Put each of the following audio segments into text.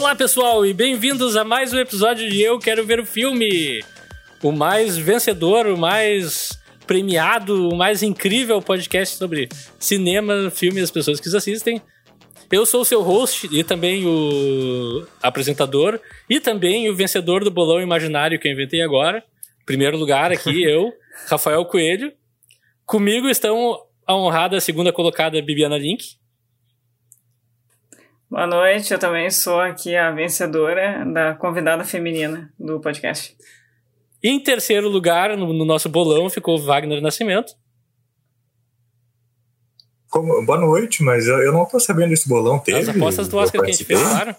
Olá, pessoal, e bem-vindos a mais um episódio de Eu Quero Ver o Filme. O mais vencedor, o mais premiado, o mais incrível podcast sobre cinema, filme e as pessoas que os assistem. Eu sou o seu host e também o apresentador e também o vencedor do bolão imaginário que eu inventei agora. Primeiro lugar aqui, eu, Rafael Coelho. Comigo estão a honrada segunda colocada Bibiana Link. Boa noite, eu também sou aqui a vencedora da convidada feminina do podcast. Em terceiro lugar, no, no nosso bolão, ficou Wagner Nascimento. Como, boa noite, mas eu, eu não tô sabendo desse bolão teve. As apostas do Oscar que a gente fez, claro.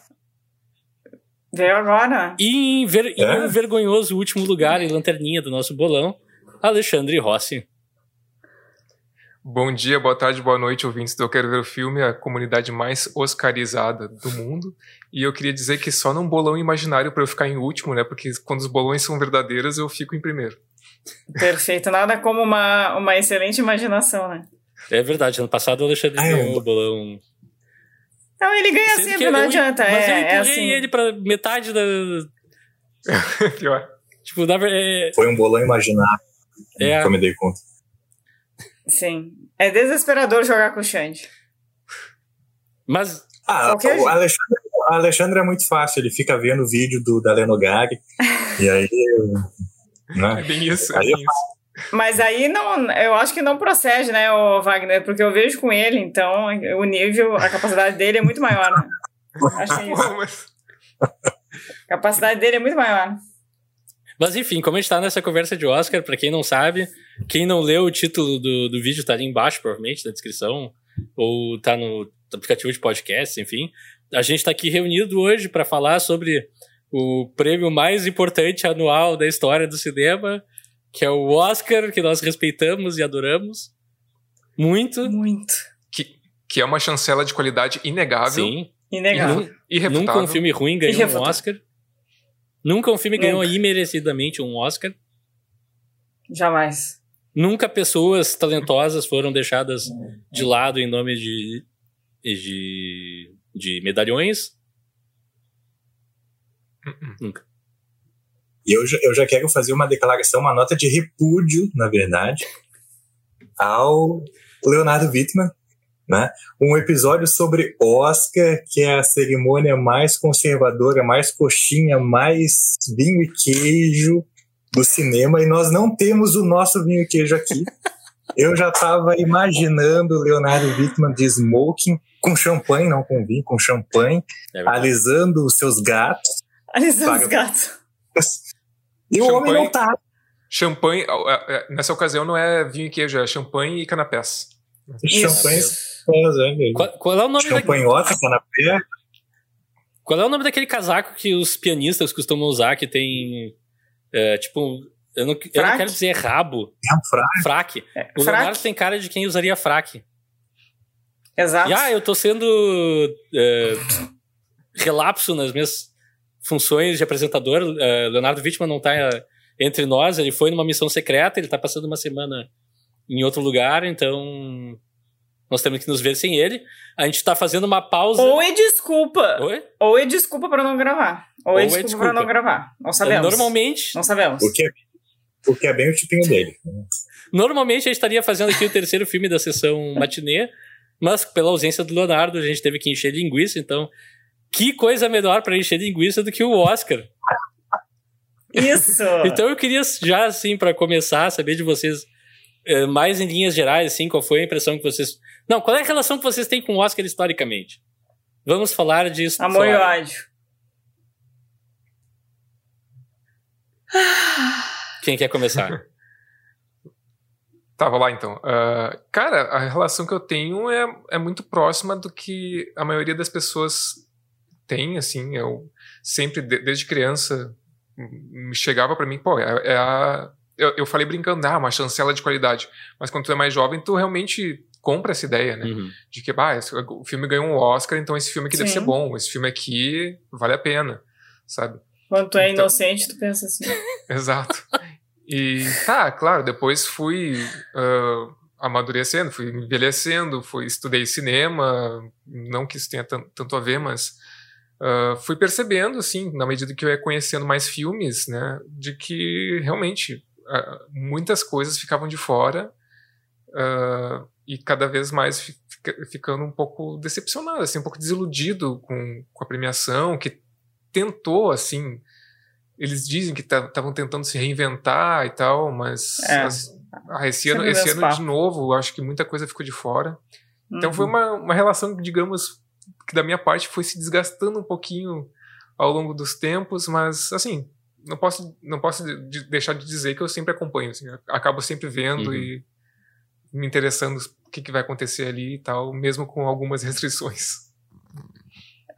Veio agora. E em, ver, é? em um vergonhoso último lugar, em lanterninha do nosso bolão, Alexandre Rossi. Bom dia, boa tarde, boa noite, ouvintes do Eu Quero Ver o Filme, a comunidade mais oscarizada do mundo. E eu queria dizer que só num bolão imaginário para eu ficar em último, né? Porque quando os bolões são verdadeiros, eu fico em primeiro. Perfeito, nada como uma, uma excelente imaginação, né? É verdade, ano passado o Alexandre ah, ganhou o bolão. Não, ele ganha sempre, sempre não eu, adianta. Mas é, eu empurrei é assim. ele pra metade da. Pior. Tipo, na é... Foi um bolão imaginário. É. eu me dei conta. Sim. É desesperador jogar com o Xande. Mas. Ah, o Alexandre, o Alexandre é muito fácil, ele fica vendo o vídeo do, da Lenogari. e aí. Né? É bem isso. É bem isso. Mas aí não, eu acho que não procede, né, o Wagner, porque eu vejo com ele, então o nível, a capacidade dele é muito maior. Né? Achei isso. A capacidade dele é muito maior. Mas enfim, como a gente tá nessa conversa de Oscar, para quem não sabe, quem não leu o título do, do vídeo tá ali embaixo, provavelmente, na descrição, ou tá no aplicativo de podcast, enfim. A gente tá aqui reunido hoje para falar sobre o prêmio mais importante anual da história do cinema, que é o Oscar, que nós respeitamos e adoramos. Muito. Muito. Que, que é uma chancela de qualidade inegável. Sim. Inegável. E Nunca um filme ruim ganhou um Oscar. Nunca um filme Nunca. ganhou imerecidamente um Oscar. Jamais. Nunca pessoas talentosas foram deixadas de lado em nome de, de, de medalhões. Uh-uh. Nunca. E eu, eu já quero fazer uma declaração, uma nota de repúdio, na verdade, ao Leonardo Wittmann, né? Um episódio sobre Oscar, que é a cerimônia mais conservadora, mais coxinha, mais vinho e queijo do cinema, e nós não temos o nosso vinho e queijo aqui. Eu já estava imaginando o Leonardo Wittmann de smoking, com champanhe, não com vinho, com champanhe, é alisando os seus gatos. Alisando os gatos. E champanhe, o homem não tá. Champanhe, é, é, nessa ocasião não é vinho e queijo, é champanhe e canapés. Champanhe. Qual, qual, é o nome Champanhota, canapé. Qual é o nome daquele casaco que os pianistas costumam usar que tem. É, tipo. Eu não, eu não, quero dizer rabo. É um fraque. Fraque. É, o fraque. Leonardo tem cara de quem usaria fraque. Exato. E, ah, eu tô sendo é, relapso nas minhas funções de apresentador. É, Leonardo Wittmann não tá é, entre nós, ele foi numa missão secreta, ele tá passando uma semana em outro lugar, então nós temos que nos ver sem ele. A gente tá fazendo uma pausa. Ou é desculpa. Oi? Ou é desculpa para não gravar. Ou, Ou é, desculpa, é desculpa para não gravar. Não sabemos. Normalmente. Não sabemos. Porque, porque é bem o tipinho dele. Normalmente a gente estaria fazendo aqui o terceiro filme da sessão matinê, mas pela ausência do Leonardo, a gente teve que encher linguiça, então. Que coisa melhor para encher linguiça do que o Oscar? Isso! então eu queria já, assim, para começar, saber de vocês é, mais em linhas gerais, assim, qual foi a impressão que vocês. Não, qual é a relação que vocês têm com o Oscar historicamente? Vamos falar disso. Amor e ódio. Quem quer começar? Tá, vou lá então. Uh, cara, a relação que eu tenho é, é muito próxima do que a maioria das pessoas tem, assim. Eu sempre, desde criança, me chegava para mim, pô, é, é a eu, eu falei brincando, ah, uma chancela de qualidade. Mas quando tu é mais jovem, tu realmente compra essa ideia, né? Uhum. De que, ah, esse, o filme ganhou um Oscar, então esse filme aqui Sim. deve ser bom. Esse filme aqui vale a pena, sabe? Quando tu é então, inocente, tu pensa assim. Exato. E tá, claro, depois fui uh, amadurecendo, fui envelhecendo, fui estudei cinema, não que isso tenha tanto a ver, mas uh, fui percebendo, assim, na medida que eu ia conhecendo mais filmes, né, de que realmente uh, muitas coisas ficavam de fora e cada vez mais fica, ficando um pouco decepcionado, assim, um pouco desiludido com, com a premiação, que tentou, assim, eles dizem que estavam tentando se reinventar e tal, mas é. as, esse ano, esse ano de novo, acho que muita coisa ficou de fora. Então uhum. foi uma, uma relação, digamos, que da minha parte foi se desgastando um pouquinho ao longo dos tempos, mas assim, não posso não posso de, deixar de dizer que eu sempre acompanho, assim, acabo sempre vendo uhum. e me interessando o que, que vai acontecer ali e tal, mesmo com algumas restrições.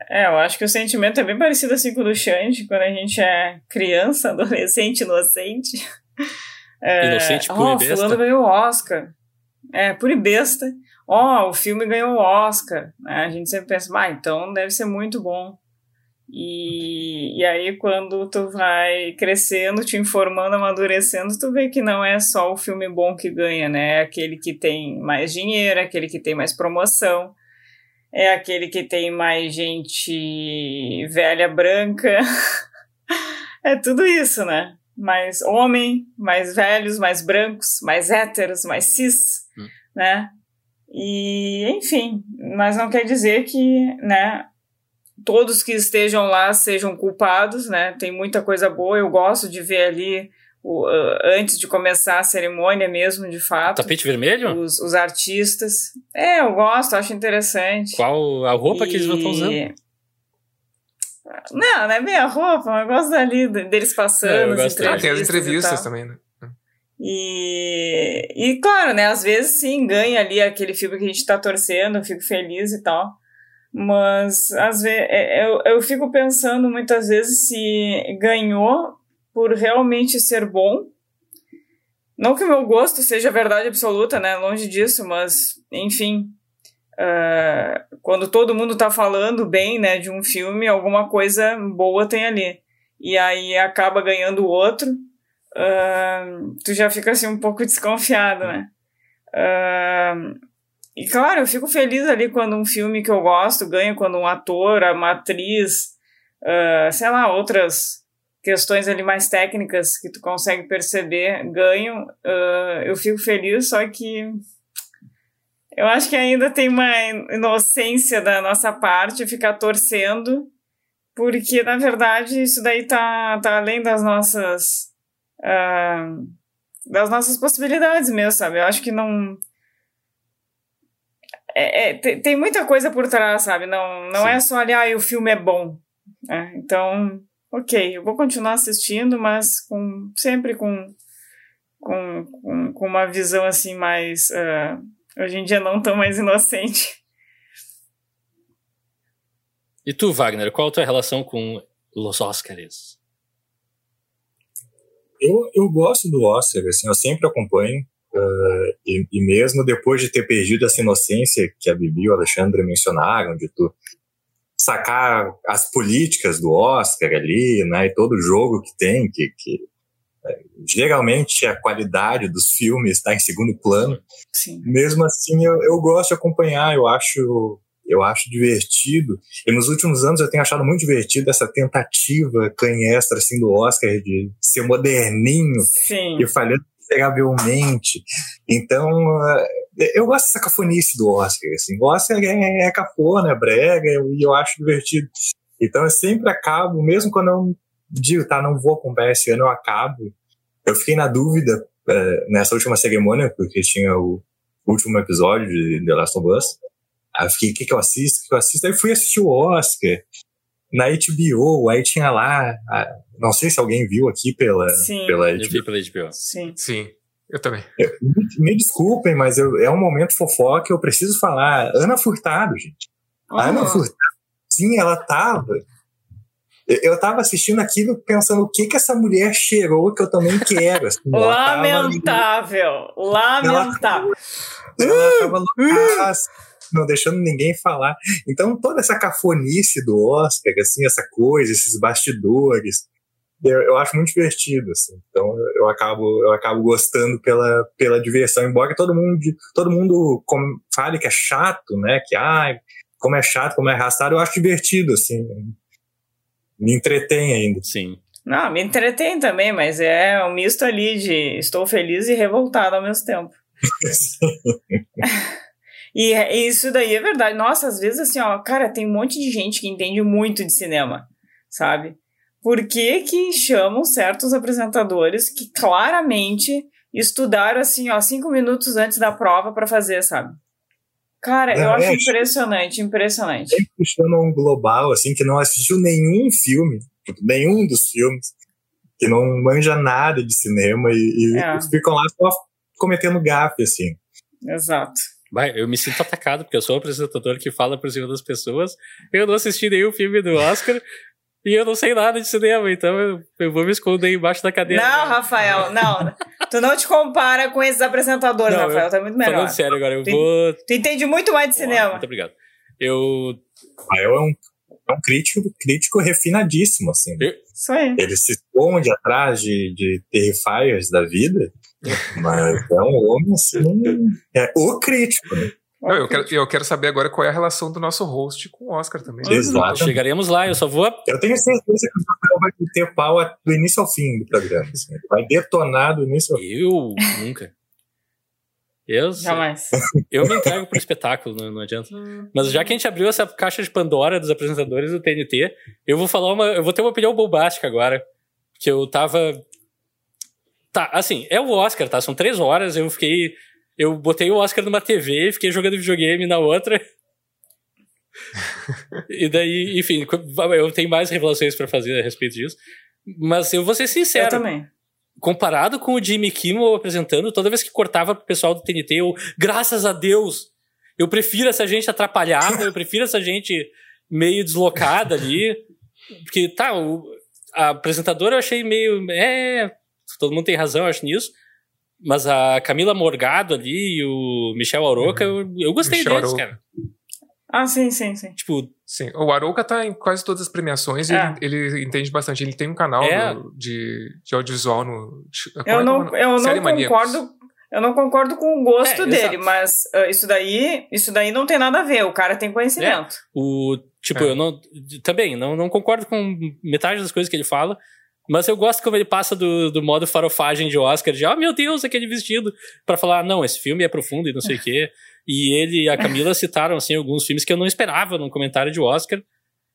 É, eu acho que o sentimento é bem parecido assim com o do Xande, quando a gente é criança, adolescente, inocente. É, inocente, puro oh, besta. fulano ganhou o Oscar. É, e besta ó, oh, o filme ganhou o Oscar. Né? A gente sempre pensa, ah, então deve ser muito bom. E, e aí, quando tu vai crescendo, te informando, amadurecendo, tu vê que não é só o filme bom que ganha, né? É aquele que tem mais dinheiro, é aquele que tem mais promoção, é aquele que tem mais gente velha branca. é tudo isso, né? Mais homem, mais velhos, mais brancos, mais héteros, mais cis, hum. né? E, enfim, mas não quer dizer que, né, todos que estejam lá sejam culpados, né? Tem muita coisa boa, eu gosto de ver ali o, uh, antes de começar a cerimônia mesmo, de fato. Tapete vermelho? Os, os artistas. É, eu gosto, acho interessante. Qual a roupa e... que eles vão estar usando? Não, não é bem a roupa, mas eu gosto ali deles passando. É, as entrevistas ah, tem as entrevistas também, né? E, e claro, né, às vezes sim, ganha ali aquele filme que a gente tá torcendo, eu fico feliz e tal. Mas às vezes é, eu, eu fico pensando muitas vezes se ganhou por realmente ser bom. Não que o meu gosto seja verdade absoluta, né? Longe disso, mas enfim. Uh, quando todo mundo tá falando bem, né, de um filme, alguma coisa boa tem ali. E aí acaba ganhando o outro uh, tu já fica assim um pouco desconfiado, né? Uh, e claro, eu fico feliz ali quando um filme que eu gosto ganha, quando um ator, uma atriz, uh, sei lá, outras questões ali mais técnicas que tu consegue perceber ganham, uh, eu fico feliz, só que eu acho que ainda tem uma inocência da nossa parte ficar torcendo, porque na verdade isso daí tá, tá além das nossas uh, das nossas possibilidades mesmo, sabe? Eu acho que não. É, é, tem, tem, muita coisa por trás, sabe? Não, não é só ali, ah, o filme é bom. É, então, ok, eu vou continuar assistindo, mas com, sempre com, com, com, com uma visão assim mais. Uh, hoje em dia não tão mais inocente. E tu, Wagner, qual a tua relação com os Oscars? Eu, eu gosto do Oscar, assim, eu sempre acompanho. Uh, e, e, mesmo depois de ter perdido essa inocência que a Bibi e o Alexandre mencionaram, de tu sacar as políticas do Oscar ali, né, e todo o jogo que tem, que, que é, geralmente a qualidade dos filmes está em segundo plano. Sim. Mesmo assim, eu, eu gosto de acompanhar, eu acho eu acho divertido. E nos últimos anos eu tenho achado muito divertido essa tentativa canhestra assim, do Oscar de ser moderninho Sim. e falhando miseravelmente. Então, eh, eu gosto dessa cafonice do Oscar. Assim. O Oscar é, é cafona, é brega, e eu acho divertido. Então, eu sempre acabo, mesmo quando eu digo, tá, não vou acompanhar esse ano, eu acabo. Eu fiquei na dúvida é, nessa última cerimônia, porque tinha o último episódio de The Last of Us. Aí eu fiquei, o que, que eu assisto? O que, que eu assisto? Aí fui assistir o Oscar na HBO, aí tinha lá, a, não sei se alguém viu aqui pela, Sim. pela HBO. Eu vi pela HBO. Sim. Sim, eu também. Eu, me, me, desculpem, mas eu, é um momento fofoca, eu preciso falar. Ana Furtado, gente. Oh. A Ana Furtado, sim, ela tava. Eu tava assistindo aquilo pensando o que que essa mulher cheirou que eu também quero. Assim, lamentável, lamentável. Ela, ela tava loucaça não deixando ninguém falar. Então, toda essa cafonice do Oscar, assim, essa coisa, esses bastidores, eu, eu acho muito divertido, assim. Então, eu acabo, eu acabo gostando pela, pela diversão, embora todo mundo, todo mundo fale que é chato, né? Que, ai, como é chato, como é arrastado, eu acho divertido, assim. me entretém ainda. Sim. Não, me entretém também, mas é um misto ali de estou feliz e revoltado ao mesmo tempo. e, e isso daí é verdade. Nossa, às vezes assim, ó, cara, tem um monte de gente que entende muito de cinema, sabe? Por que que chamam certos apresentadores que claramente estudaram assim, ó, cinco minutos antes da prova para fazer, sabe? Cara, eu acho impressionante, impressionante. Sempre chamam um global, assim, que não assistiu nenhum filme, nenhum dos filmes, que não manja nada de cinema e, e é. ficam lá só cometendo gafe, assim. Exato. Vai, eu me sinto atacado, porque eu sou o apresentador que fala por cima das pessoas. Eu não assisti nenhum filme do Oscar. E eu não sei nada de cinema, então eu, eu vou me esconder embaixo da cadeira. Não, Rafael, não. tu não te compara com esses apresentadores, não, Rafael, tá muito melhor. Falando sério agora, eu tu, vou. Tu entende muito mais de cinema. muito obrigado. Eu. Rafael é um, é um crítico, crítico refinadíssimo, assim. Eu... Isso aí. Ele se esconde atrás de, de terrifiers da vida, mas é um homem, assim. É o crítico, né? Não, eu, quero, eu quero saber agora qual é a relação do nosso host com o Oscar também. Exato. Chegaremos lá, eu só vou. Eu tenho certeza que o Rafael vai ter pau do início ao fim do programa. Assim. Vai detonar do início ao fim. Eu nunca. Eu, Jamais. Eu me entrego pro espetáculo, não, não, adianta. Mas já que a gente abriu essa caixa de Pandora dos apresentadores do TNT, eu vou falar uma. Eu vou ter uma opinião bombástica agora. Que eu tava. Tá, assim, é o Oscar, tá? São três horas, eu fiquei eu botei o Oscar numa TV, fiquei jogando videogame na outra. e daí, enfim, eu tenho mais revelações para fazer a respeito disso. Mas eu vou ser sincero. Eu também. Comparado com o Jimmy Kimmel apresentando, toda vez que cortava pro pessoal do TNT, eu, graças a Deus, eu prefiro essa gente atrapalhada, eu prefiro essa gente meio deslocada ali. Porque, tá, o, a apresentadora eu achei meio. É, todo mundo tem razão, eu acho nisso. Mas a Camila Morgado ali e o Michel Aroca, uhum. eu, eu gostei Michel deles, Aroca. cara. Ah, sim, sim, sim. Tipo. Sim, o Aroca tá em quase todas as premiações é. e ele, ele, entende bastante. Ele tem um canal é. no, de, de audiovisual no. Eu é não, eu não concordo. Eu não concordo com o gosto é, dele, exato. mas uh, isso daí, isso daí não tem nada a ver. O cara tem conhecimento. É. O tipo, é. eu não também não, não concordo com metade das coisas que ele fala, mas eu gosto como ele passa do, do modo farofagem de Oscar, de, oh meu Deus, aquele vestido, para falar, não, esse filme é profundo e não sei o quê. E ele e a Camila citaram, assim, alguns filmes que eu não esperava num comentário de Oscar.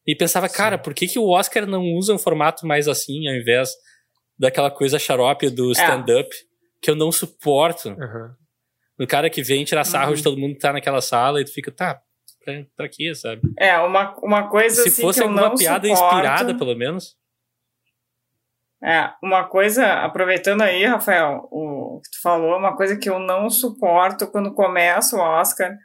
E pensava, cara, por que, que o Oscar não usa um formato mais assim, ao invés daquela coisa xarope do é. stand-up, é. que eu não suporto. Uhum. O cara que vem tirar sarro uhum. de todo mundo que tá naquela sala e tu fica, tá, pra, pra quê, sabe? É, uma, uma coisa Se assim fosse alguma piada suporto... inspirada, pelo menos. É, uma coisa, aproveitando aí, Rafael, o que tu falou, uma coisa que eu não suporto quando começa o Oscar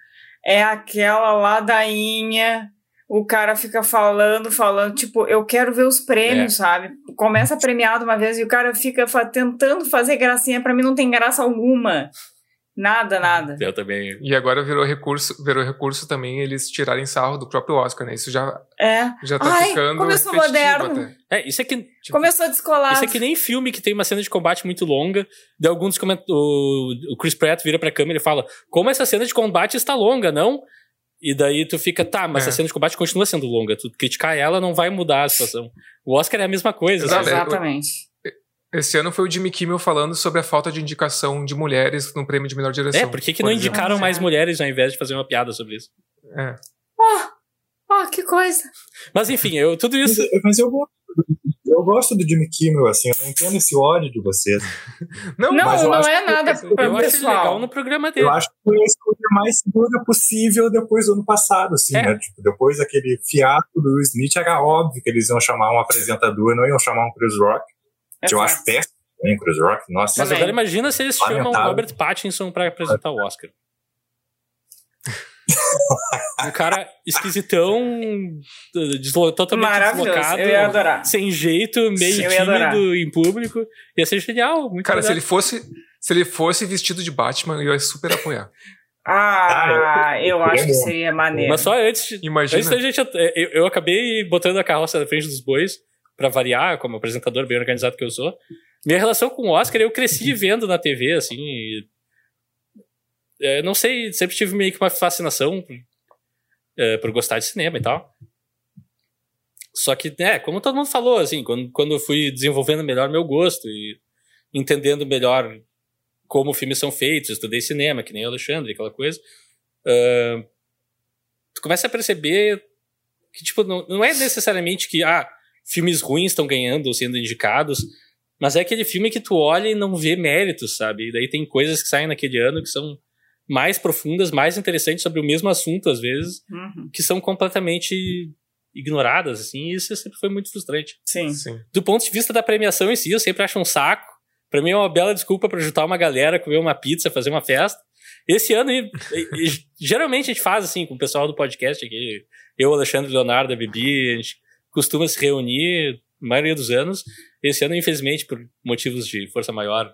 é aquela ladainha, o cara fica falando, falando, tipo, eu quero ver os prêmios, é. sabe? Começa premiado uma vez e o cara fica tentando fazer gracinha, para mim não tem graça alguma. Nada, nada. Eu também. E agora virou recurso, virou recurso também eles tirarem sarro do próprio Oscar, né? Isso já, é. já tá Ai, ficando começou moderno. Até. É, isso é que. Tipo, começou a descolar. Isso é que nem filme que tem uma cena de combate muito longa. De alguns comentários. O Chris Pratt vira pra câmera e fala: Como essa cena de combate está longa, não? E daí tu fica, tá, mas é. a cena de combate continua sendo longa. Tu criticar ela não vai mudar a situação. O Oscar é a mesma coisa. Exatamente. Esse ano foi o Jimmy Kimmel falando sobre a falta de indicação de mulheres no prêmio de melhor direção. É, por que, que não exemplo? indicaram mais mulheres ao invés de fazer uma piada sobre isso? É. Oh, oh que coisa! Mas enfim, eu, tudo isso. Mas, eu, eu gosto do Jimmy Kimmel, assim, eu não entendo esse ódio de vocês. Não, não, não é nada que, Eu acho ele legal no programa dele. Eu acho que foi a escolha mais segura possível depois do ano passado, assim, é. né? Tipo, depois daquele fiasco do Will Smith, era óbvio que eles iam chamar um apresentador, não iam chamar um Chris Rock. É que eu acho péssimo também, Chris Rock. Nossa, Mas agora imagina se eles chamam o Robert Pattinson pra apresentar o Oscar. um cara esquisitão, deslo totalmente deslocado, eu ia adorar. sem jeito, meio Sim, tímido em público. Ia ser genial. Muito cara, se ele fosse se ele fosse vestido de Batman, eu ia super apoiar. Ah, ah eu, eu acho que seria maneiro. Mas só antes, Imagina. antes da gente. Eu, eu acabei botando a carroça na frente dos bois para variar, como apresentador bem organizado que eu sou. Minha relação com o Oscar, eu cresci vendo na TV, assim. E, é, não sei, sempre tive meio que uma fascinação é, por gostar de cinema e tal. Só que, né, como todo mundo falou, assim, quando, quando eu fui desenvolvendo melhor meu gosto e entendendo melhor como filmes são feitos, estudei cinema, que nem o Alexandre, aquela coisa, uh, tu começa a perceber que, tipo, não, não é necessariamente que, ah, filmes ruins estão ganhando ou sendo indicados, mas é aquele filme que tu olha e não vê méritos, sabe? E daí tem coisas que saem naquele ano que são mais profundas, mais interessantes sobre o mesmo assunto, às vezes, Uhum. que são completamente ignoradas, assim, e isso sempre foi muito frustrante. Sim. Sim. Do ponto de vista da premiação em si, eu sempre acho um saco. Pra mim é uma bela desculpa pra juntar uma galera, comer uma pizza, fazer uma festa. Esse ano, e- e geralmente a gente faz assim com o pessoal do podcast aqui. Eu, Alexandre, Leonardo, a Bibi, a gente costuma se reunir a maioria dos anos. Esse ano, infelizmente, por motivos de força maior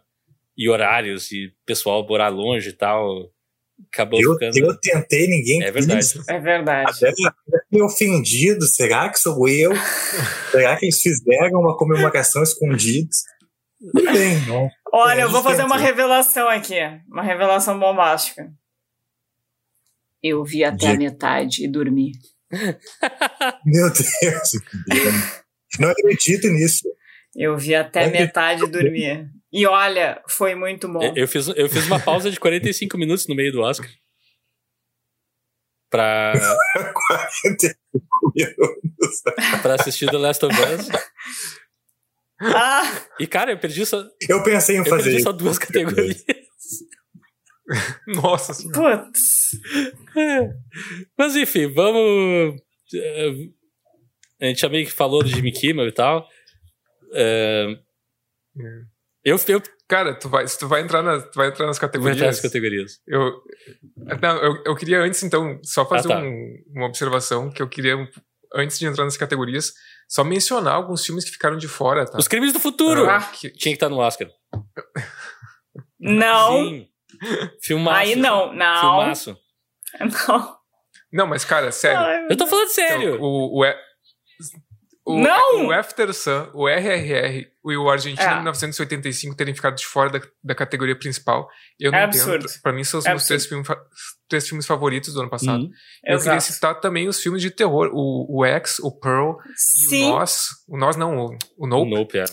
e horários e pessoal morar longe e tal, acabou Eu, ficando. eu tentei, ninguém É verdade. quis. É verdade. Até fiquei ofendido. Será que sou eu? Será que eles fizeram uma comemoração escondida? Tudo bem, não. Olha, eu vou fazer uma revelação aqui. Uma revelação bombástica. Eu vi até a Diga. metade e dormi. Meu Deus. Não acredito nisso. Eu vi até Olha. metade e dormi. E olha, foi muito bom. Eu- Eu fiz, eu fiz uma pausa de 45 minutos no meio do Oscar. Pra, 45 minutos. pra assistir The Last of Us. Ah, E, cara, eu perdi só, Eu pensei em eu fazer perdi isso. só duas categorias. Nossa senhora. putz. Mas, enfim, vamos. eh, A gente já meio que falou do Jimmy Kimmel e tal. Eh, Eu, eu Cara, tu vai, tu vai entrar, na, tu vai entrar nas vou categorias. entrar nas categorias. Eu, não, eu, eu queria antes, então, só fazer Ah, tá. um- uma observação que eu queria, antes de entrar nas categorias, só mencionar alguns filmes que ficaram de fora, tá? Os Crimes do Futuro! Ah. Que- Tinha que estar no Oscar. Não, Sim. Filmaço. aí não, não. Filmaço. Não. Não, mas, cara, sério. Ai, Eu tô falando então, sério. o, o, E- o, Não! o After Sun, o RRR e o Argentina É. 1985 terem ficado de fora da, da categoria principal. Eu não É entendo. absurdo. Pra mim, são os É meus três três filmes favoritos do ano passado. Uhum. Eu queria Exato. citar também os filmes de terror. O, o X, o Pearl e Sim. o Nós. O Nós não, o, o Nope, Nope, é.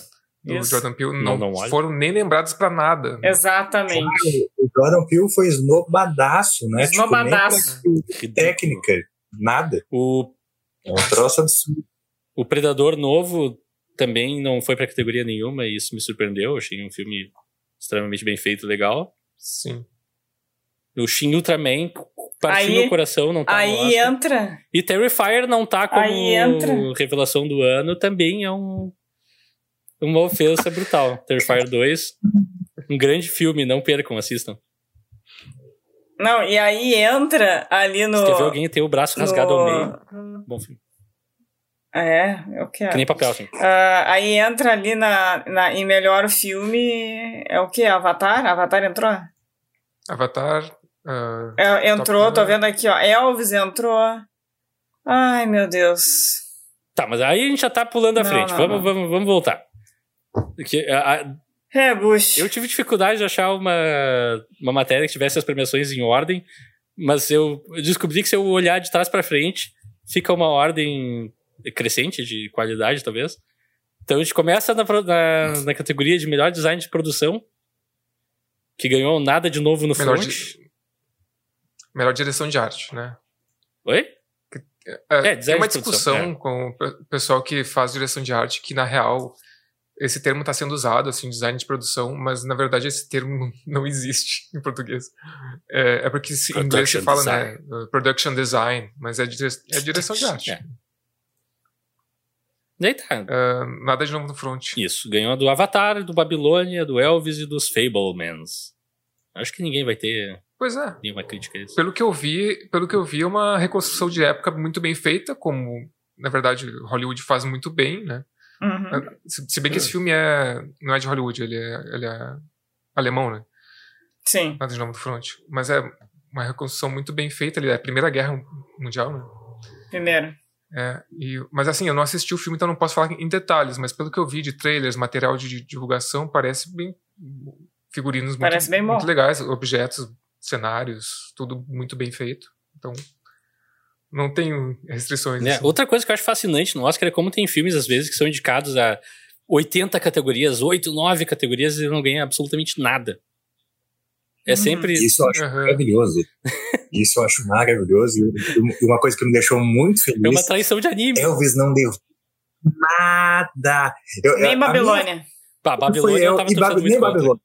Do Isso. Jordan Peele, Não, não, foram nem lembrados pra nada. Exatamente. O Jordan Peele foi esnobadaço, né? Esnobadaço. Tipo, nem Ridículo. técnica, nada. O, É um troço absurdo. o Predador Novo também não foi pra categoria nenhuma e isso me surpreendeu. Eu achei um filme extremamente bem feito, legal. Sim. O Shin Ultraman partiu Aí- meu coração, não tá Aí entra. E Terrifier não tá como revelação do ano, também é um uma ofensa brutal. Terrifier 2, um grande filme, não percam, assistam. Não, e aí entra ali no. Se quer ver alguém ter o braço rasgado no- ao meio, bom filme. É, eu quero. Que nem papel, assim. Ah, aí entra ali na, na, em melhor filme. É o que? Avatar? Avatar entrou? Avatar. ah, É, entrou, tô vendo aqui, ó. Elvis entrou. Ai, meu Deus. Tá, mas aí a gente já tá pulando à Não, frente. não, vamos, não. vamos, vamos voltar. Porque, a- a- Rebush. eu tive dificuldade de achar uma, uma matéria que tivesse as premiações em ordem, mas eu descobri que se eu olhar de trás pra frente, fica uma ordem crescente de qualidade, talvez. Então a gente começa na, na, na categoria de melhor design de produção, que ganhou nada de novo no melhor, front. di- melhor direção de arte, né? Oi? É, É, tem design uma de produção, discussão com o pe- pessoal que faz direção de arte que, na real, esse termo está sendo usado, assim, design de produção, mas, na verdade, esse termo não existe em português. É, é porque em inglês se fala, né, uh, production design, mas é, dire- é direção de arte. É. Daí tá. Uh, nada de novo no front. Isso, ganhou do Avatar, do Babilônia, do Elvis e dos Fablemans. Acho que ninguém vai ter Pois é. nenhuma crítica a isso. Pelo que eu vi, pelo que eu vi, é uma reconstrução de época muito bem feita, como, na verdade, Hollywood faz muito bem, né? Uhum. Se, se bem que esse filme é, não é de Hollywood, ele é, ele é alemão, né? Sim. Nada de nome do front. Mas é uma reconstrução muito bem feita. Ele é a Primeira Guerra Mundial, né? Primeiro. É, e, mas assim, eu não assisti o filme, então não posso falar em detalhes. Mas pelo que eu vi de trailers, material de, de divulgação, parece bem. Figurinos muito, Parece bem bom. muito legais, objetos, cenários, tudo muito bem feito. Então, Não tem restrições. É, assim. Outra coisa que eu acho fascinante no Oscar é como tem filmes, às vezes, que são indicados a 80 categorias, 8, 9 categorias e não ganha absolutamente nada. É Uhum. sempre. Isso eu acho Uhum. maravilhoso. Isso eu acho maravilhoso. E uma coisa que me deixou muito É uma feliz: traição de anime. Elvis não deu nada. Eu, Nem minha- Babilônia. Pá, Foi Babilônia El- eu tava e muito nem contra. Babilônia.